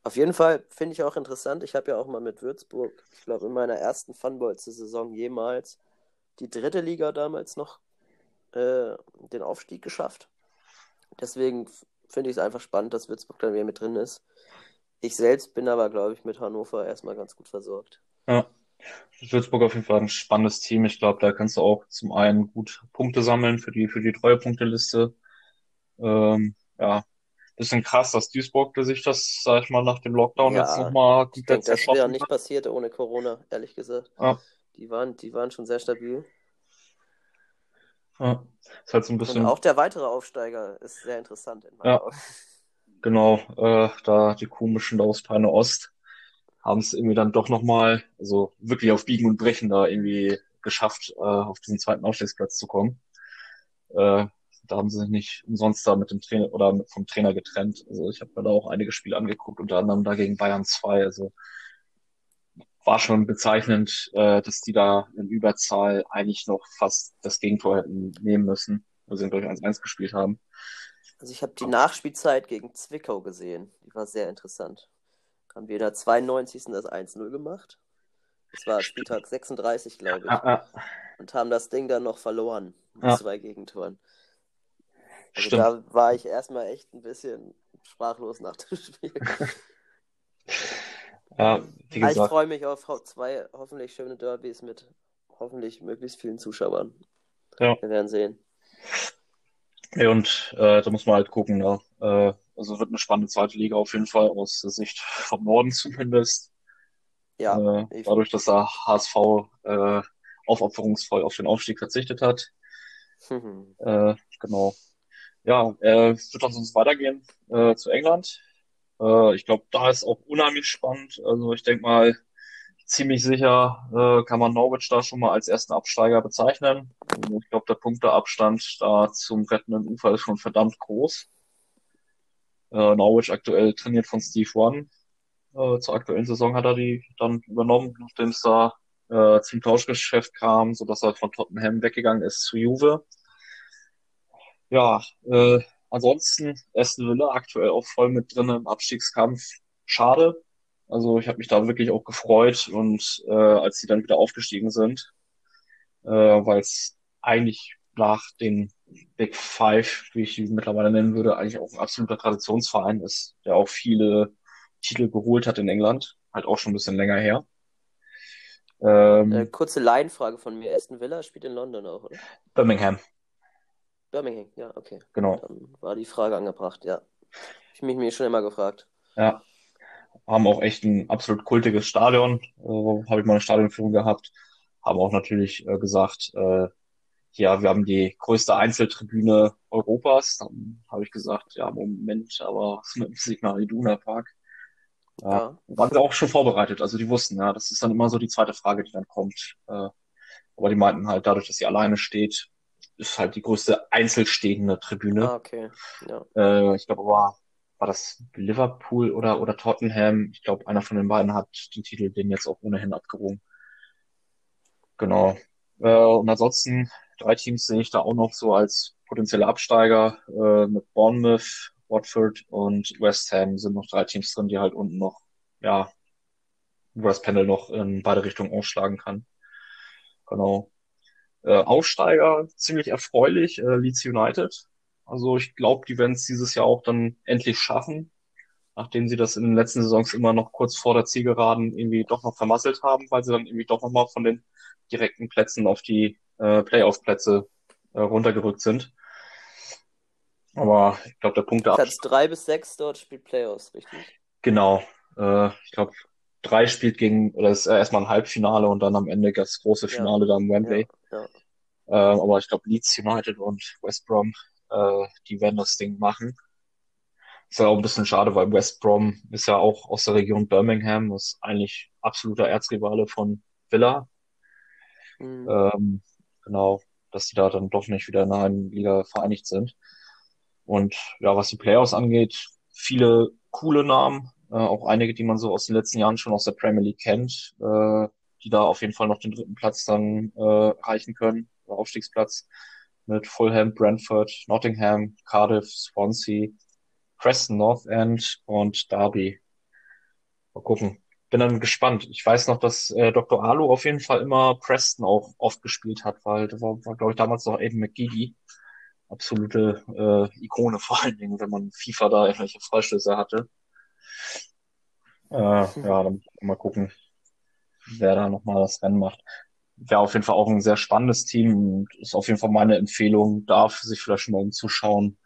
Auf jeden Fall finde ich auch interessant. Ich habe ja auch mal mit Würzburg, ich glaube, in meiner ersten Funbolzer-Saison jemals die dritte Liga damals noch äh, den Aufstieg geschafft. Deswegen finde ich es einfach spannend, dass Würzburg dann wieder mit drin ist. Ich selbst bin aber, glaube ich, mit Hannover erstmal ganz gut versorgt. Ja. Würzburg auf jeden Fall ein spannendes Team. Ich glaube, da kannst du auch zum einen gut Punkte sammeln für die, für die Treuepunkteliste. Ähm, ja, bisschen krass, dass Duisburg sich das, sag ich mal, nach dem Lockdown Ja, jetzt nochmal Ich denke, komplett das wäre nicht passiert ohne Corona, ehrlich gesagt. Ja, Die waren, die waren schon sehr stabil. ja. Ist halt so ein Und bisschen, auch der weitere Aufsteiger ist sehr interessant in meinen Ja. Augen. genau, äh, da die komischen da aus Peine Ost haben es irgendwie dann doch nochmal, also wirklich auf Biegen und Brechen da irgendwie geschafft, äh, auf diesen zweiten Aufstiegsplatz zu kommen. Äh, da haben sie sich nicht umsonst da mit dem Trainer oder mit, vom Trainer getrennt. Also ich habe mir da auch einige Spiele angeguckt, unter anderem da gegen Bayern 2. Also war schon bezeichnend, äh, dass die da in Überzahl eigentlich noch fast das Gegentor hätten nehmen müssen, wo sie, glaube ich, 1-1 gespielt haben. Also ich habe die Nachspielzeit gegen Zwickau gesehen. Die war sehr interessant. Haben wir in der 92. das 1-0 gemacht. Das war Spieltag 36, glaube ich. Ah, ah, Und haben das Ding dann noch verloren. Mit Ja. zwei Gegentoren. Also stimmt. da war ich erstmal echt ein bisschen sprachlos nach dem Spiel. Ja, wie ich gesagt, freue mich auf zwei hoffentlich schöne Derbys mit hoffentlich möglichst vielen Zuschauern. Ja. Wir werden sehen. Ja, und äh, da muss man halt gucken, ne? Äh, also wird eine spannende zweite Liga auf jeden Fall, aus der Sicht vom Norden zumindest. Ja, äh, ich- dadurch, dass der HSV äh, aufopferungsvoll auf den Aufstieg verzichtet hat. Äh, genau. Ja, äh, es wird dann sonst weitergehen äh, zu England. Äh, ich glaube, da ist auch unheimlich spannend. Also ich denke mal, ziemlich sicher äh, kann man Norwich da schon mal als ersten Absteiger bezeichnen. Also ich glaube, der Punkteabstand da zum rettenden Ufer ist schon verdammt groß. Äh, Norwich aktuell trainiert von Steve One. Äh, zur aktuellen Saison hat er die dann übernommen, nachdem es da äh, zum Tauschgeschäft kam, sodass er von Tottenham weggegangen ist zu Juve. Ja, äh, ansonsten Aston Villa aktuell auch voll mit drin im Abstiegskampf. Schade. Also ich habe mich da wirklich auch gefreut und äh, als sie dann wieder aufgestiegen sind, äh, weil es eigentlich nach den Big Five, wie ich die mittlerweile nennen würde, eigentlich auch ein absoluter Traditionsverein ist, der auch viele Titel geholt hat in England, halt auch schon ein bisschen länger her. Ähm, Äh, kurze Laienfrage von mir. Aston Villa spielt in London auch, oder? Birmingham, Birmingham, ja, okay. genau. Dann war die Frage angebracht, ja. Ich mich mir schon immer gefragt. Ja, haben auch echt ein absolut kultiges Stadion. Äh, habe ich mal eine Stadionführung gehabt. Haben auch natürlich äh, gesagt, äh, ja, wir haben die größte Einzeltribüne Europas. Dann habe ich gesagt, ja, Moment, aber was ist mit dem Signal Iduna Park? Ja, Ja. waren sie auch schon vorbereitet. Also die wussten, ja, das ist dann immer so die zweite Frage, die dann kommt. Äh, aber die meinten halt, dadurch, dass sie alleine steht, ist halt die größte einzelstehende Tribüne. Ah, okay. Ja. Äh, ich glaube aber, war das Liverpool oder, oder Tottenham? Ich glaube, einer von den beiden hat den Titel den jetzt auch ohnehin abgerungen. Genau. Äh, und ansonsten, drei Teams sehe ich da auch noch so als potenzielle Absteiger. Äh, mit Bournemouth, Watford und West Ham sind noch drei Teams drin, die halt unten noch, ja, wo das Panel noch in beide Richtungen ausschlagen kann. Genau. Äh, Aufsteiger, ziemlich erfreulich, äh, Leeds United. Also ich glaube, die werden es dieses Jahr auch dann endlich schaffen, nachdem sie das in den letzten Saisons immer noch kurz vor der Zielgeraden irgendwie doch noch vermasselt haben, weil sie dann irgendwie doch nochmal von den direkten Plätzen auf die äh, Playoff-Plätze äh, runtergerückt sind. Aber ich glaube, der Punkt der Platz 3 bis 6 dort spielt Playoffs, richtig? Genau. Äh, ich glaube, drei spielt gegen, oder ist äh, erstmal ein Halbfinale und dann am Ende das große Ja. Finale da im Wembley. Ja, ja. Ähm, aber ich glaube, Leeds United und West Brom, äh, die werden das Ding machen. Ist ja auch ein bisschen schade, weil West Brom ist ja auch aus der Region Birmingham, ist eigentlich absoluter Erzrivale von Villa. Mhm. Ähm, genau, dass die da dann doch nicht wieder in einer Liga vereinigt sind. Und ja, was die Playoffs angeht, viele coole Namen. Äh, auch einige, die man so aus den letzten Jahren schon aus der Premier League kennt, äh, die da auf jeden Fall noch den dritten Platz dann äh, erreichen können, Aufstiegsplatz mit Fulham, Brentford, Nottingham, Cardiff, Swansea, Preston North End und Derby. Mal gucken. Bin dann gespannt. Ich weiß noch, dass äh, Dr. Alu auf jeden Fall immer Preston auch oft gespielt hat, weil da war, war glaube ich, damals noch Aiden McGeady. Absolute äh, Ikone vor allen Dingen, wenn man FIFA da irgendwelche Freistöße hatte. Äh, ja, dann mal gucken, wer da nochmal das Rennen macht. Wäre auf jeden Fall auch ein sehr spannendes Team und ist auf jeden Fall meine Empfehlung, darf sich vielleicht schon mal umzuschauen,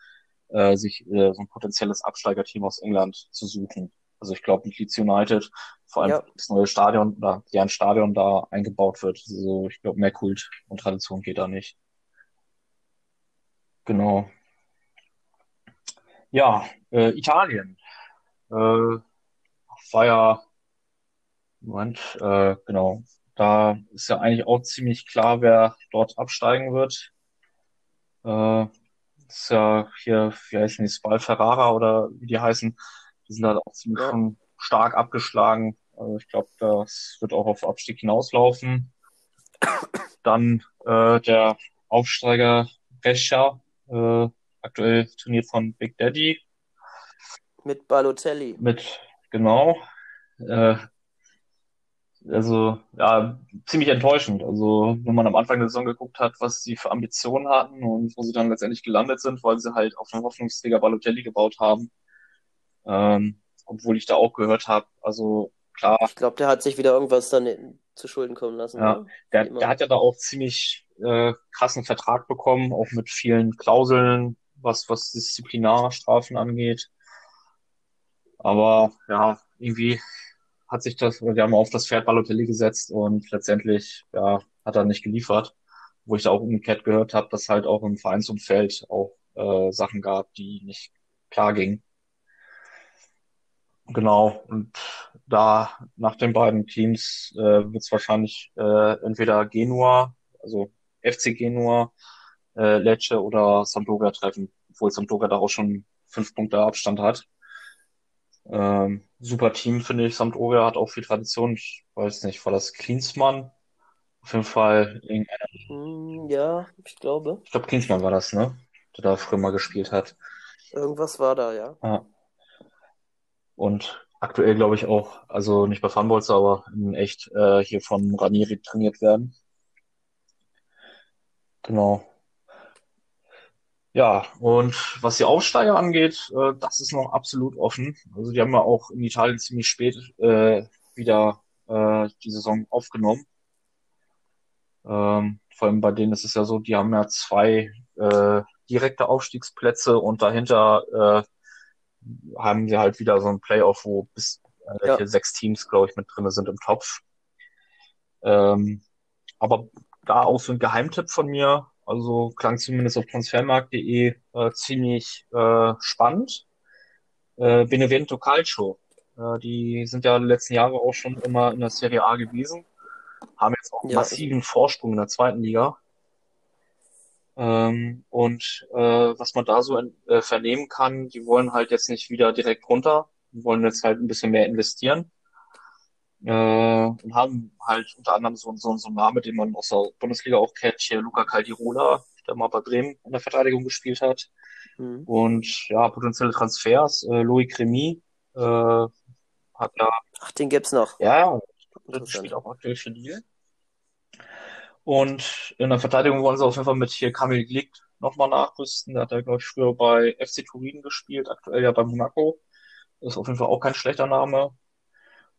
äh, sich äh, so ein potenzielles Absteigerteam aus England zu suchen. Also ich glaube, mit Leeds United, vor allem Ja. das neue Stadion oder ja ein Stadion da eingebaut wird. Also ich glaube, mehr Kult und Tradition geht da nicht. Genau. Ja, äh, Italien. Äh, war ja, Moment, äh, genau. Da ist ja eigentlich auch ziemlich klar, wer dort absteigen wird. Äh, das ist ja hier, wie heißen die, Spal Ferrara oder wie die heißen, die sind halt auch ziemlich Ja. schon stark abgeschlagen. Also ich glaube, das wird auch auf Abstieg hinauslaufen. Dann äh, der Aufsteiger Brescia, äh, aktuell trainiert von Big Daddy Mit Balotelli. mit, genau. Äh, also, ja, ziemlich enttäuschend. Also, wenn man am Anfang der Saison geguckt hat, was sie für Ambitionen hatten und wo sie dann letztendlich gelandet sind, weil sie halt auf den Hoffnungsträger Balotelli gebaut haben. Ähm, obwohl ich da auch gehört habe, also klar, Ich glaube, der hat sich wieder irgendwas dann zu Schulden kommen lassen. Ja. oder? der, der hat ja da auch ziemlich äh, krassen Vertrag bekommen, auch mit vielen Klauseln, was, was Disziplinarstrafen angeht. Aber ja, irgendwie hat sich das, wir haben auf das Pferd Balotelli gesetzt und letztendlich ja, hat er nicht geliefert. Wo ich da auch umgekehrt gehört habe, dass halt auch im Vereinsumfeld auch äh, Sachen gab, die nicht klar gingen. Genau, und da nach den beiden Teams äh, wird es wahrscheinlich äh, entweder Genua, also FC Genua, äh, Lecce oder Sampdoria treffen, obwohl Sampdoria da auch schon fünf Punkte Abstand hat. Ähm, super Team, finde ich. Sampdoria hat auch viel Tradition. Ich weiß nicht, war das Klinsmann? Auf jeden Fall, Hm, ja, ich glaube. ich glaube, Klinsmann war das, ne? Der da früher mal gespielt hat. Irgendwas war da, ja. Ja. Und aktuell glaube ich auch, also nicht bei Funbolzer, aber in echt äh, hier von Ranieri trainiert werden. Genau. Ja, und was die Aufsteiger angeht, äh, das ist noch absolut offen. Also die haben ja auch in Italien ziemlich spät äh, wieder äh, die Saison aufgenommen. Ähm, vor allem bei denen ist es ja so, die haben ja zwei äh, direkte Aufstiegsplätze und dahinter äh, haben sie halt wieder so ein Playoff, wo bis äh, Ja. sechs Teams, glaube ich, mit drinne sind im Topf. Ähm, aber da auch so ein Geheimtipp von mir, also klang zumindest auf transfermarkt.de äh, ziemlich äh, spannend. Äh, Benevento Calcio. Äh, die sind ja die letzten Jahre auch schon immer in der Serie A gewesen, haben jetzt auch einen Ja. massiven Vorsprung in der zweiten Liga. Ähm, und äh, was man da so äh, vernehmen kann, die wollen halt jetzt nicht wieder direkt runter, die wollen jetzt halt ein bisschen mehr investieren. Äh, und haben halt unter anderem so, so, so einen Namen, den man aus der Bundesliga auch kennt, hier Luca Caldirola, der mal bei Bremen in der Verteidigung gespielt hat. Hm. Und ja, potenzielle Transfers, äh, Louis Cremy, äh, hat ja Ach, den gibt's noch. ja, das Interessant. spielt auch aktuell für Lille. Und in der Verteidigung wollen sie auf jeden Fall mit hier Kamil Glick nochmal nachrüsten. Der hat ja, glaube ich, früher bei FC Turin gespielt, aktuell ja bei Monaco. Das ist auf jeden Fall auch kein schlechter Name.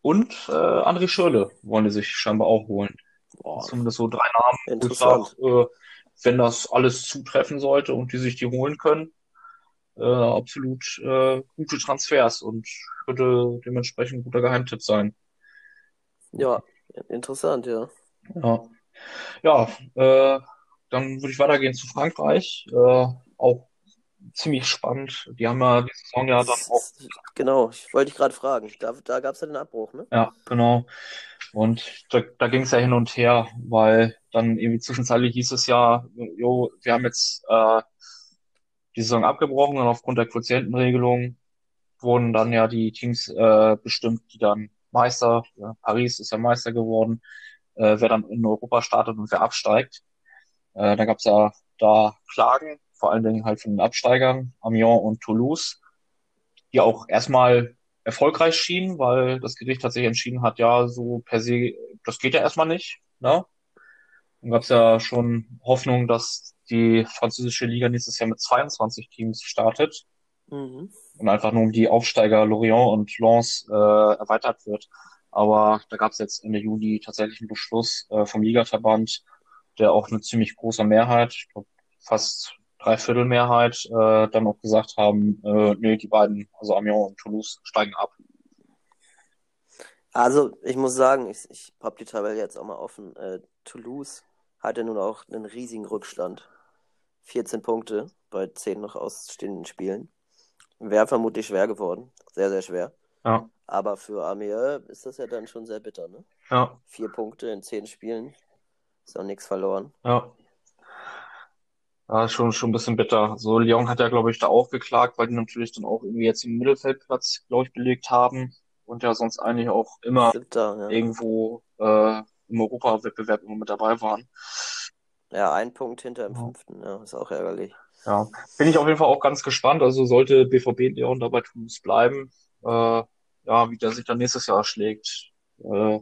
Und äh, André Schürrle wollen die sich scheinbar auch holen. Boah, Zumindest so drei Namen, ich interessant. sage, äh, wenn das alles zutreffen sollte und die sich die holen können, äh, absolut äh, gute Transfers und würde dementsprechend ein guter Geheimtipp sein. Ja, interessant, ja. Ja, ja äh, dann würde ich weitergehen zu Frankreich. Äh, auch ziemlich spannend. Die haben ja die Saison ja dann auch, Genau, ich wollte dich gerade fragen. Da, da gab's ja den Abbruch, ne? ja, genau. Und da, da ging es ja hin und her, weil dann irgendwie zwischenzeitlich hieß es ja, jo, wir haben jetzt äh, die Saison abgebrochen und aufgrund der Quotientenregelung wurden dann ja die Teams äh, bestimmt, die dann Meister, ja, Paris ist ja Meister geworden, äh, wer dann in Europa startet und wer absteigt. Äh, da gab es ja da Klagen, vor allen Dingen halt von den Absteigern, Amiens und Toulouse, die auch erstmal erfolgreich schienen, weil das Gericht tatsächlich entschieden hat, ja, so per se, das geht ja erstmal nicht. Ne? Dann gab es ja schon Hoffnung, dass die französische Liga nächstes Jahr mit 22 Teams startet Mhm. und einfach nur um die Aufsteiger Lorient und Lens äh, erweitert wird. Aber da gab es jetzt Ende Juli tatsächlich einen Beschluss äh, vom Ligaverband, der auch eine ziemlich große Mehrheit, fast Dreiviertel Mehrheit, äh, dann auch gesagt haben, äh, nee, die beiden, also Amiens und Toulouse, steigen ab. Also, ich muss sagen, ich, ich habe die Tabelle jetzt auch mal offen. Äh, Toulouse hatte nun auch einen riesigen Rückstand. 14 Punkte bei 10 noch ausstehenden Spielen. Wäre vermutlich schwer geworden. Sehr, sehr schwer. Ja, Aber für Amiens ist das ja dann schon sehr bitter, ne? ja, Vier Punkte in 10 Spielen. Ist auch nichts verloren. ja. Ja, schon, schon ein bisschen bitter. So, Lyon hat ja, glaube ich, da auch geklagt, weil die natürlich dann auch irgendwie jetzt den Mittelfeldplatz, glaube ich, belegt haben und ja sonst eigentlich auch immer Siebter, ja. irgendwo äh, im Europawettbewerb immer mit dabei waren. Ja, ein Punkt hinter Ja. fünften. Ja, ist auch ärgerlich. Ja, bin ich auf jeden Fall auch ganz gespannt. Also sollte BVB Leon dabei Toulouse bleiben, äh, ja, wie der sich dann nächstes Jahr schlägt. Äh,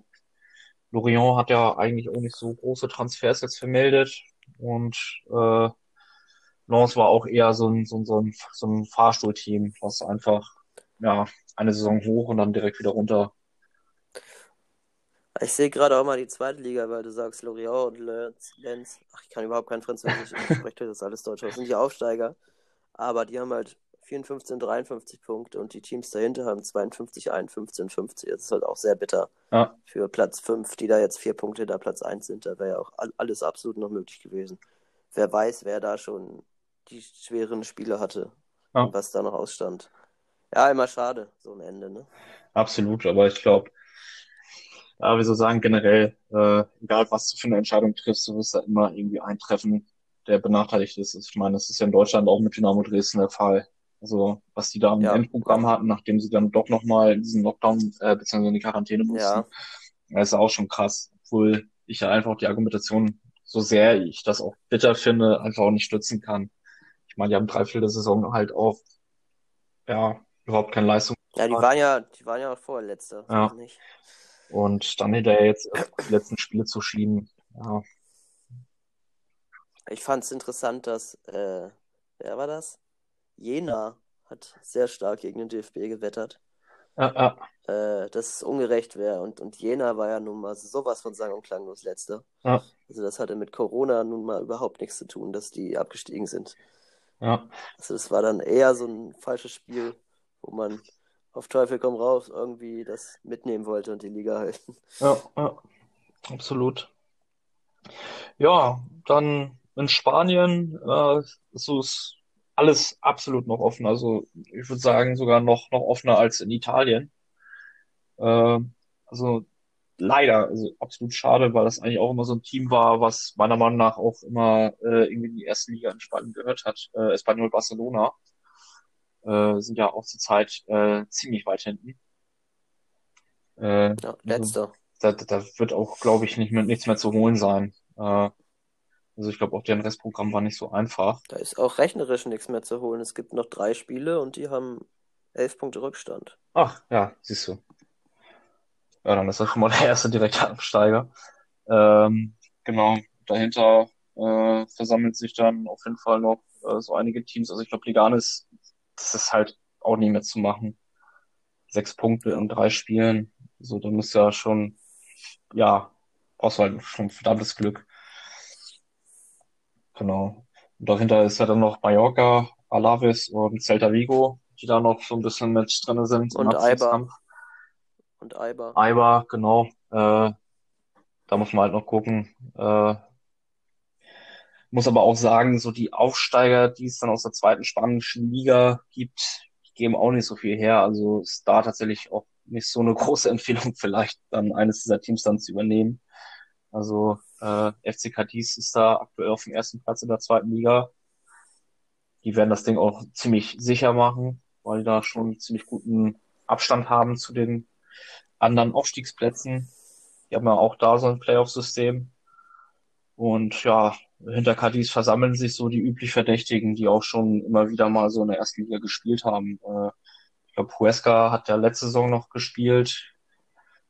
Lorient hat ja eigentlich auch nicht so große Transfers jetzt vermeldet und äh, Lens war auch eher so ein, so ein, so ein, so ein Fahrstuhlteam, was einfach ja eine Saison hoch und dann direkt wieder runter. Ich sehe gerade auch mal die zweite Liga, weil du sagst Lorient und. Lens. Ach, ich kann überhaupt kein Französisch. Ich spreche das alles Deutsch. Das sind die Aufsteiger. Aber die haben halt 54 und 53 Punkte und die Teams dahinter haben 52, 51 und 50. Das ist halt auch sehr bitter Ja, für Platz 5, die da jetzt vier Punkte da Platz 1 sind. Da wäre ja auch all- alles absolut noch möglich gewesen. Wer weiß, wer da schon die schweren Spiele hatte Ja. was da noch ausstand. Ja, immer schade, so ein Ende, ne? absolut. Aber ich glaube, ja, wie soll ich sagen, generell, äh, egal was du für eine Entscheidung triffst, du wirst da immer irgendwie eintreffen, der benachteiligt ist. Ich meine, das ist ja in Deutschland auch mit Dynamo Dresden der Fall. Also, was die da im Ja. Endprogramm hatten, nachdem sie dann doch nochmal in diesen Lockdown, äh, beziehungsweise in die Quarantäne mussten. Ja. Das ist auch schon krass, obwohl ich ja einfach die Argumentation, so sehr ich das auch bitter finde, einfach auch nicht stützen kann. Meine, die haben drei Viertel der Saison halt auch, ja, überhaupt keine Leistung Ja, die waren ja, die waren ja auch vorletzter. so Ja. nicht. und dann hinterher jetzt die letzten Spiele zu schieben. Ja, Ich fand es interessant, dass, äh, wer war das? Jena hat sehr stark gegen den DFB gewettert, ja, ja, äh, dass es ungerecht wäre. Und, und Jena war ja nun mal sowas von sang- und klanglos letzter. ja, Also das hatte mit Corona nun mal überhaupt nichts zu tun, dass die abgestiegen sind. Ja, Also das war dann eher so ein falsches Spiel, wo man auf Teufel komm raus irgendwie das mitnehmen wollte und die Liga halten. ja, ja, absolut. Ja, dann in Spanien äh, ist alles absolut noch offen. Also ich würde sagen sogar noch noch offener als in Italien. Äh, also leider, also absolut schade, weil das eigentlich auch immer so ein Team war, was meiner Meinung nach auch immer äh, irgendwie in die erste Liga in Spanien gehört hat. Äh, Espanyol Barcelona äh, sind ja auch zurzeit äh, ziemlich weit hinten. Äh, Ja, letzter. da, da wird auch, glaube ich, nicht mehr, nichts mehr zu holen sein. Äh, also ich glaube, auch deren Restprogramm war nicht so einfach. Da ist auch rechnerisch nichts mehr zu holen. Es gibt noch drei Spiele und die haben elf Punkte Rückstand. Ach, ja, siehst du. Ja, dann ist das schon mal der erste direkte Absteiger. Ähm, genau, dahinter äh, versammelt sich dann auf jeden Fall noch äh, so einige Teams. Also ich glaube, Leganes, das ist halt auch nicht mehr zu machen. Sechs Punkte in drei Spielen. So, da muss ja schon, ja, brauchst du halt schon verdammtes Glück. Genau. Und dahinter ist ja dann noch Mallorca, Alaves und Celta Vigo, die da noch so ein bisschen mit drin sind im Und Eibar. Und Eibar. Eibar, genau. Äh, da muss man halt noch gucken. Äh, muss aber auch sagen, so die Aufsteiger, die es dann aus der zweiten spanischen Liga gibt, die geben auch nicht so viel her. Also ist da tatsächlich auch nicht so eine große Empfehlung, vielleicht dann eines dieser Teams dann zu übernehmen. Also äh, FC Cadiz ist da aktuell auf dem ersten Platz in der zweiten Liga. Die werden das Ding auch ziemlich sicher machen. weil die da schon einen ziemlich guten Abstand haben zu den anderen Aufstiegsplätzen. Die haben ja auch da so ein Playoff-System. Und ja, hinter Cadiz versammeln sich so die üblich Verdächtigen, die auch schon immer wieder mal so in der ersten Liga gespielt haben. Äh, ich glaube, Huesca hat ja letzte Saison noch gespielt.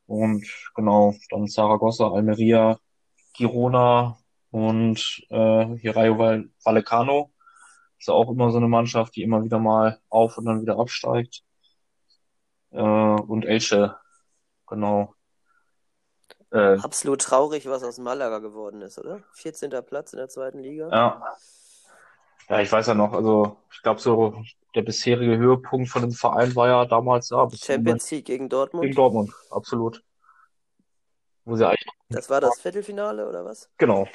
Und genau, dann Saragossa, Almeria, Girona und äh, hier Rayo Vallecano. Ist ja auch immer so eine Mannschaft, die immer wieder mal auf und dann wieder absteigt. Äh, und Elche, genau. Äh, Absolut traurig, was aus Malaga geworden ist, oder? 14. Platz in der zweiten Liga. Ja. Ja, ich weiß ja noch, also ich glaube so der bisherige Höhepunkt von dem Verein war ja damals ja, Champions League gegen Dortmund. Gegen Dortmund, absolut. Wo sie eigentlich das war das Viertelfinale oder was? Genau.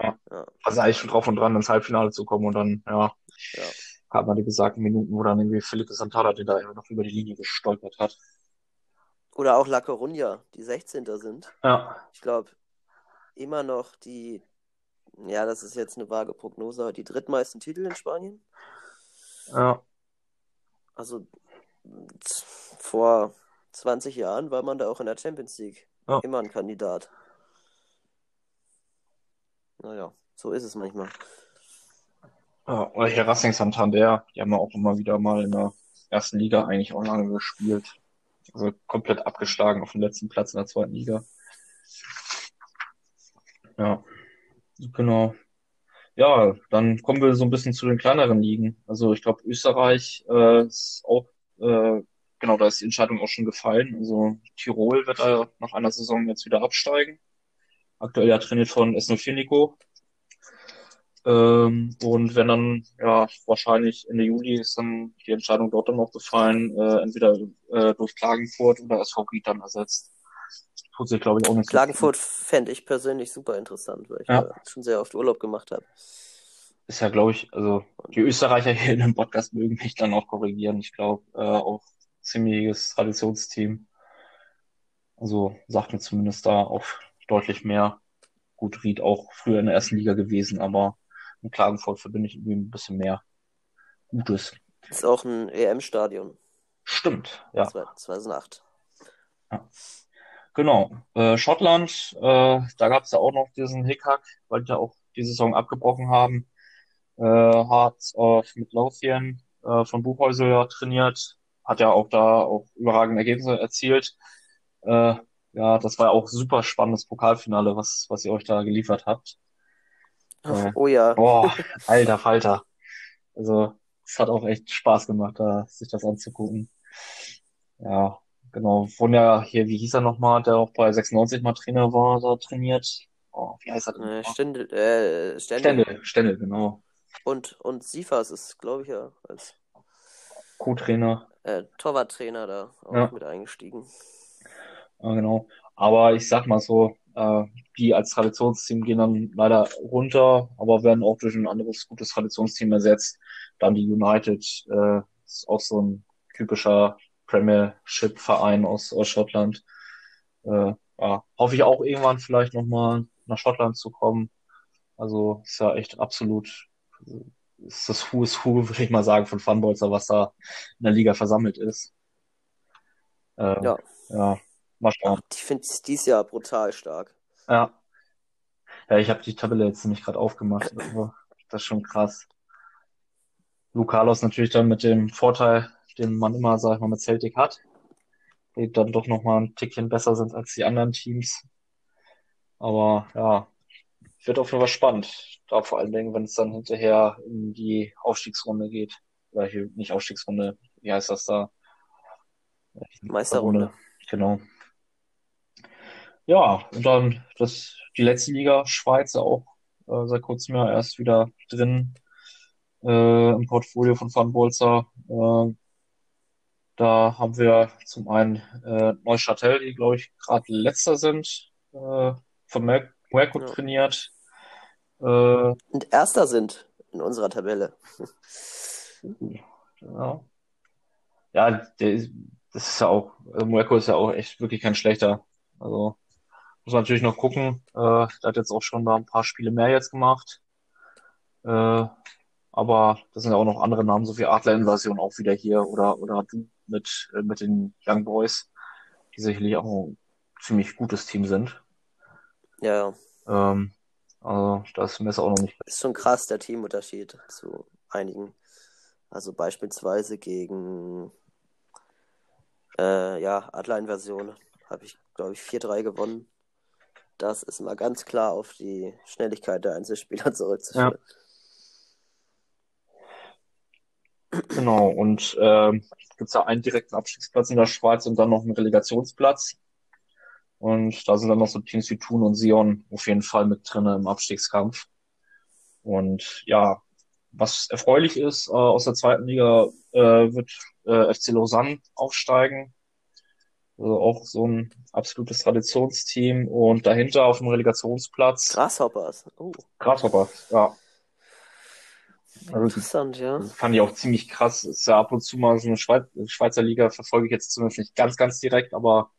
Ja. ja. Also eigentlich schon drauf und dran, ins Halbfinale zu kommen und dann, ja, ja. Hat man die besagten Minuten, wo dann irgendwie Felipe Santana den da noch über die Linie gestolpert hat. Oder auch La Coruña, die 16. sind. Ja. Ich glaube, immer noch die, ja, das ist jetzt eine vage Prognose, die drittmeisten Titel in Spanien. Ja. Also vor 20 Jahren war man da auch in der Champions League ja. immer ein Kandidat. Naja, so ist es manchmal. Ja, oder hier Racing Santander, die haben ja auch immer wieder mal in der ersten Liga eigentlich auch lange gespielt. Also komplett abgeschlagen auf dem letzten Platz in der zweiten Liga. Ja, genau. Ja, dann kommen wir so ein bisschen zu den kleineren Ligen. Also ich glaube, Österreich äh, ist auch, äh, genau, da ist die Entscheidung auch schon gefallen. Also Tirol wird da nach einer Saison jetzt wieder absteigen. Aktuell ja trainiert von S04 Nico. Ähm, und wenn dann, ja, wahrscheinlich Ende Juli ist dann die Entscheidung dort dann noch gefallen, äh, entweder äh, durch Klagenfurt oder SV Ried dann ersetzt. Tut sich, glaube ich, auch nicht Klagenfurt fände ich persönlich super interessant, weil ich ja. schon sehr oft Urlaub gemacht habe. Ist ja, glaube ich, also die Österreicher hier in dem Podcast mögen mich dann auch korrigieren. Ich glaube, äh, auch ziemliches Traditionsteam. Also sagt mir zumindest da auch deutlich mehr. Gut, Ried auch früher in der ersten Liga gewesen, aber in Klagenfurt verbinde ich irgendwie ein bisschen mehr Gutes. Ist auch ein EM-Stadion. Stimmt, ja. 2008. Ja. Genau. Äh, Schottland, äh, da gab es ja auch noch diesen Hickhack, weil die ja auch die Saison abgebrochen haben. Äh, Hearts of Midlothian äh, von Buchhäusel trainiert, hat ja auch da auch überragende Ergebnisse erzielt. Äh, ja, das war auch super spannendes Pokalfinale, was, was ihr euch da geliefert habt. Äh, oh ja. Boah, alter Falter. Also, es hat auch echt Spaß gemacht, da, sich das anzugucken. Ja, genau. Von ja hier, wie hieß er nochmal, der auch bei 96 mal Trainer war, da trainiert. Oh, wie heißt er denn? Äh, Stendel, äh, Stendel. Stendel, Stendel, genau. Und, und Sifas ist, glaube ich, ja als Co-Trainer. Äh, Torwarttrainer da auch ja. mit eingestiegen. Ja, genau. Aber ich sag mal so, äh, die als Traditionsteam gehen dann leider runter, aber werden auch durch ein anderes gutes Traditionsteam ersetzt. Dann die United äh, ist auch so ein typischer Premiership-Verein aus, aus Schottland. Äh, ja, hoffe ich auch irgendwann vielleicht nochmal nach Schottland zu kommen. Also ist ja echt absolut ist das Who is Who, würde ich mal sagen, von Funbolzer, was da in der Liga versammelt ist. Äh, ja. Ja, Mal schauen. Ich finde es dieses Jahr brutal stark. Ja. Ja, ich habe die Tabelle jetzt nämlich gerade aufgemacht. Also, das ist schon krass. Lucalos natürlich dann mit dem Vorteil, den man immer, sag ich mal, mit Celtic hat, die dann doch nochmal ein Tickchen besser sind als die anderen Teams. Aber ja, wird auf jeden Fall spannend. Da vor allen Dingen, wenn es dann hinterher in die Aufstiegsrunde geht. Oder hier nicht Aufstiegsrunde, wie heißt das da? Meisterrunde. Genau. Ja, und dann das, die letzte Liga, Schweiz, auch äh, seit kurzem ja erst wieder drin äh, im Portfolio von Van Bolzer. Äh, da haben wir zum einen äh, Neuchâtel, die, glaube ich, gerade letzter sind, äh, von Merco ja. trainiert. Äh, und erster sind in unserer Tabelle. ja, ja der, das ist ja auch, Muerco ist ja auch echt wirklich kein schlechter. Also muss natürlich noch gucken. Äh, der hat jetzt auch schon da ein paar Spiele mehr jetzt gemacht. Äh, Aber das sind ja auch noch andere Namen, so wie Adler-Invasion auch wieder hier oder, oder du mit, äh, mit den Young Boys, die sicherlich auch ein ziemlich gutes Team sind. Ja, Ähm, also das ist jetzt auch noch nicht. ist schon krass der Teamunterschied zu einigen. Also beispielsweise gegen äh, ja, Adler-Invasion habe ich, glaube ich, 4-3 gewonnen. Das ist mal ganz klar auf die Schnelligkeit der Einzelspieler zurückzuführen. Genau, und ähm, gibt es ja einen direkten Abstiegsplatz in der Schweiz und dann noch einen Relegationsplatz. Und da sind dann noch so Teams wie Thun und Sion auf jeden Fall mit drin im Abstiegskampf. Und ja, was erfreulich ist, äh, aus der zweiten Liga äh, wird äh, FC Lausanne aufsteigen. Also auch so ein absolutes Traditionsteam. Und dahinter auf dem Relegationsplatz Grasshoppers. Oh, Grasshopper, ja. Also interessant, ja. das fand ich auch ziemlich krass. Ist ja ab und zu mal so eine Schweiz Schweizer Liga, verfolge ich jetzt zumindest nicht ganz, ganz direkt, aber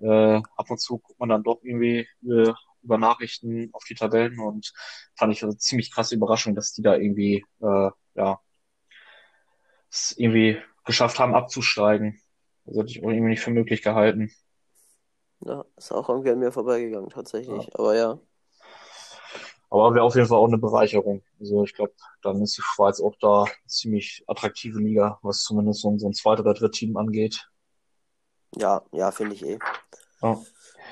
äh, ab und zu guckt man dann doch irgendwie äh, über Nachrichten auf die Tabellen und fand ich eine ziemlich krasse Überraschung, dass die da irgendwie, äh, ja, es irgendwie geschafft haben, abzusteigen. Das hätte ich auch irgendwie nicht für möglich gehalten. Ja, ist auch irgendwie an mir vorbeigegangen, tatsächlich. Aber ja, Aber wäre auf jeden Fall auch eine Bereicherung. Also ich glaube, dann ist die Schweiz auch da eine ziemlich attraktive Liga, was zumindest so, so ein zweites oder drittes Team angeht. ja, ja, finde ich eh. Ja.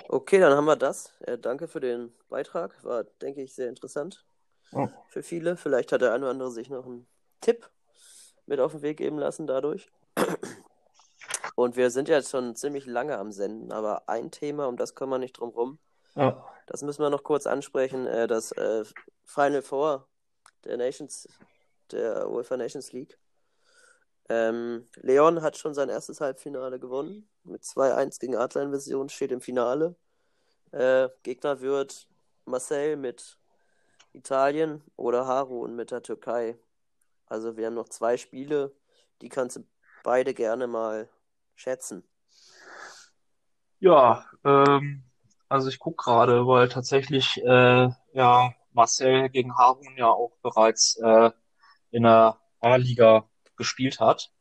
Okay, dann haben wir das. Äh, danke für den Beitrag. War, denke ich, sehr interessant Ja. für viele. Vielleicht hat der eine oder andere sich noch einen Tipp mit auf den Weg geben lassen dadurch. Und wir sind jetzt schon ziemlich lange am Senden, aber ein Thema, um das kommen wir nicht drum rum. Ja. Das müssen wir noch kurz ansprechen. Äh, das äh, Final Four der Nations, der UEFA Nations League. Ähm, Leon hat schon sein erstes Halbfinale gewonnen. Mit 2-1 gegen Adler Invasion steht im Finale. Äh, Gegner wird Marseille mit Italien oder Harun mit der Türkei. Also wir haben noch zwei Spiele, die kannst du beide gerne mal schätzen. Ja, ähm, also ich guck gerade, weil tatsächlich äh, ja Marcel gegen Harun ja auch bereits äh, in der A-Liga gespielt hat.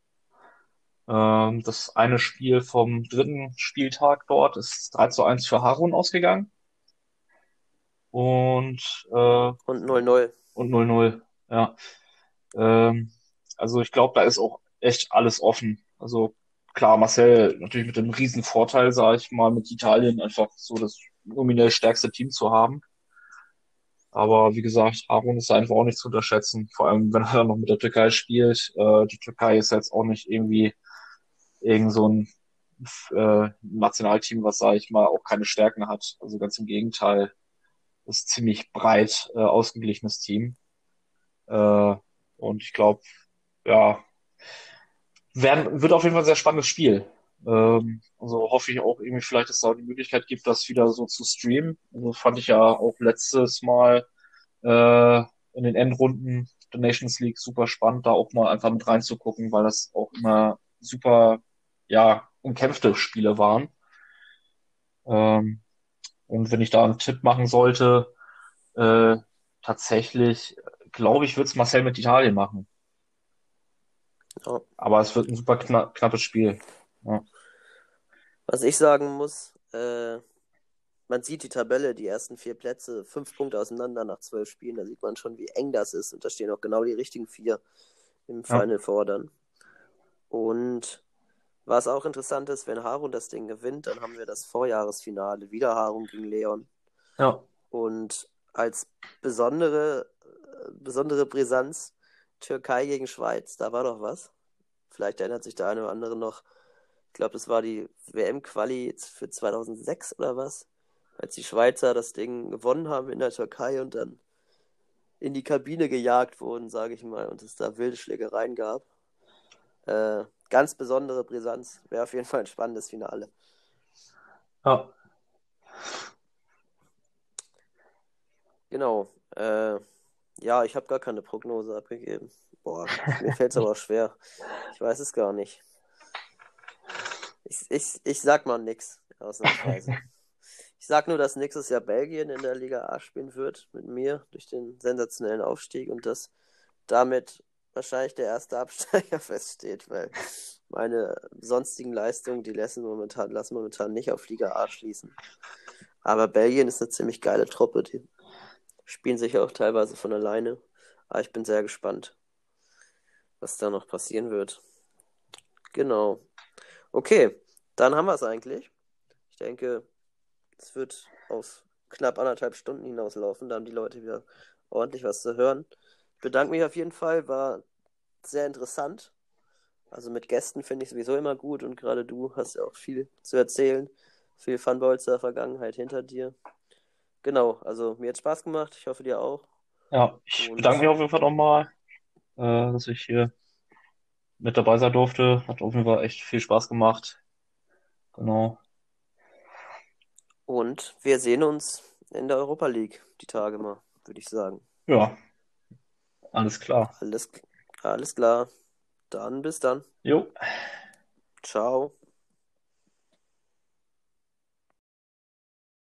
Ähm, das eine Spiel vom dritten Spieltag dort ist 3 zu 1 für Harun ausgegangen. Und, äh, Und 0-0. und 0-0, ja. Ähm, also ich glaube, da ist auch echt alles offen. Also klar, Marcel natürlich mit dem riesen Vorteil, sage ich mal, mit Italien einfach so das nominell stärkste Team zu haben. Aber wie gesagt, Harun ist einfach auch nicht zu unterschätzen. Vor allem, wenn er noch mit der Türkei spielt. Äh, die Türkei ist jetzt auch nicht irgendwie irgend so ein äh, Nationalteam, was, sage ich mal, auch keine Stärken hat. Also ganz im Gegenteil. ist ziemlich breit äh, ausgeglichenes Team. Äh, und ich glaube, ja, werden, wird auf jeden Fall ein sehr spannendes Spiel. Ähm, also hoffe ich auch irgendwie vielleicht, dass es da die Möglichkeit gibt, das wieder so zu streamen. Also fand ich ja auch letztes Mal äh, in den Endrunden der Nations League super spannend, da auch mal einfach mit reinzugucken, weil das auch immer super, ja, umkämpfte Spiele waren. Ähm, und wenn ich da einen Tipp machen sollte, äh, tatsächlich, glaube ich, wird es Marcel mit Italien machen. Ja. Aber es wird ein super kna knappes Spiel. Ja. Was ich sagen muss, äh, man sieht die Tabelle, die ersten vier Plätze, fünf Punkte auseinander nach zwölf Spielen. Da sieht man schon, wie eng das ist. Und da stehen auch genau die richtigen vier im Ja. Final Four dann. Und was auch interessant ist, wenn Harun das Ding gewinnt, dann haben wir das Vorjahresfinale. Wieder Harun gegen Leon. Ja. Und als besondere, äh, besondere Brisanz Türkei gegen Schweiz, da war doch was. Vielleicht erinnert sich der eine oder andere noch. Ich glaube, das war die WM-Quali für 2006 oder was, als die Schweizer das Ding gewonnen haben in der Türkei und dann in die Kabine gejagt wurden, sage ich mal, und es da wilde Schlägereien gab. Äh, ganz besondere Brisanz. Wäre auf jeden Fall ein spannendes Finale. Ja. Genau. Äh, ja, ich habe gar keine Prognose abgegeben. Boah, mir fällt es aber schwer. Ich weiß es gar nicht. Ich, ich, ich sag mal nix, ausnahmsweise. Ich sag nur, dass nächstes Jahr Belgien in der Liga A spielen wird mit mir durch den sensationellen Aufstieg und dass damit wahrscheinlich der erste Absteiger feststeht, weil meine sonstigen Leistungen, die lassen momentan, lassen momentan nicht auf Liga A schließen. Aber Belgien ist eine ziemlich geile Truppe, die spielen sich auch teilweise von alleine. Aber ich bin sehr gespannt, was da noch passieren wird. Genau. Okay, dann haben wir es eigentlich. Ich denke, es wird auf knapp anderthalb Stunden hinauslaufen. Da haben die Leute wieder ordentlich was zu hören. Ich bedanke mich auf jeden Fall, war sehr interessant. Also mit Gästen finde ich sowieso immer gut und gerade du hast ja auch viel zu erzählen. Viel Funballs der Vergangenheit hinter dir. Genau, also mir hat Spaß gemacht. Ich hoffe dir auch. Ja, ich Und- bedanke mich auf jeden Fall nochmal, äh, dass ich hier mit dabei sein durfte. Hat auf jeden Fall echt viel Spaß gemacht. Genau. Und wir sehen uns in der Europa League die Tage mal, würde ich sagen. Ja, alles klar. Alles, alles klar. Dann bis dann. Jo. Ciao.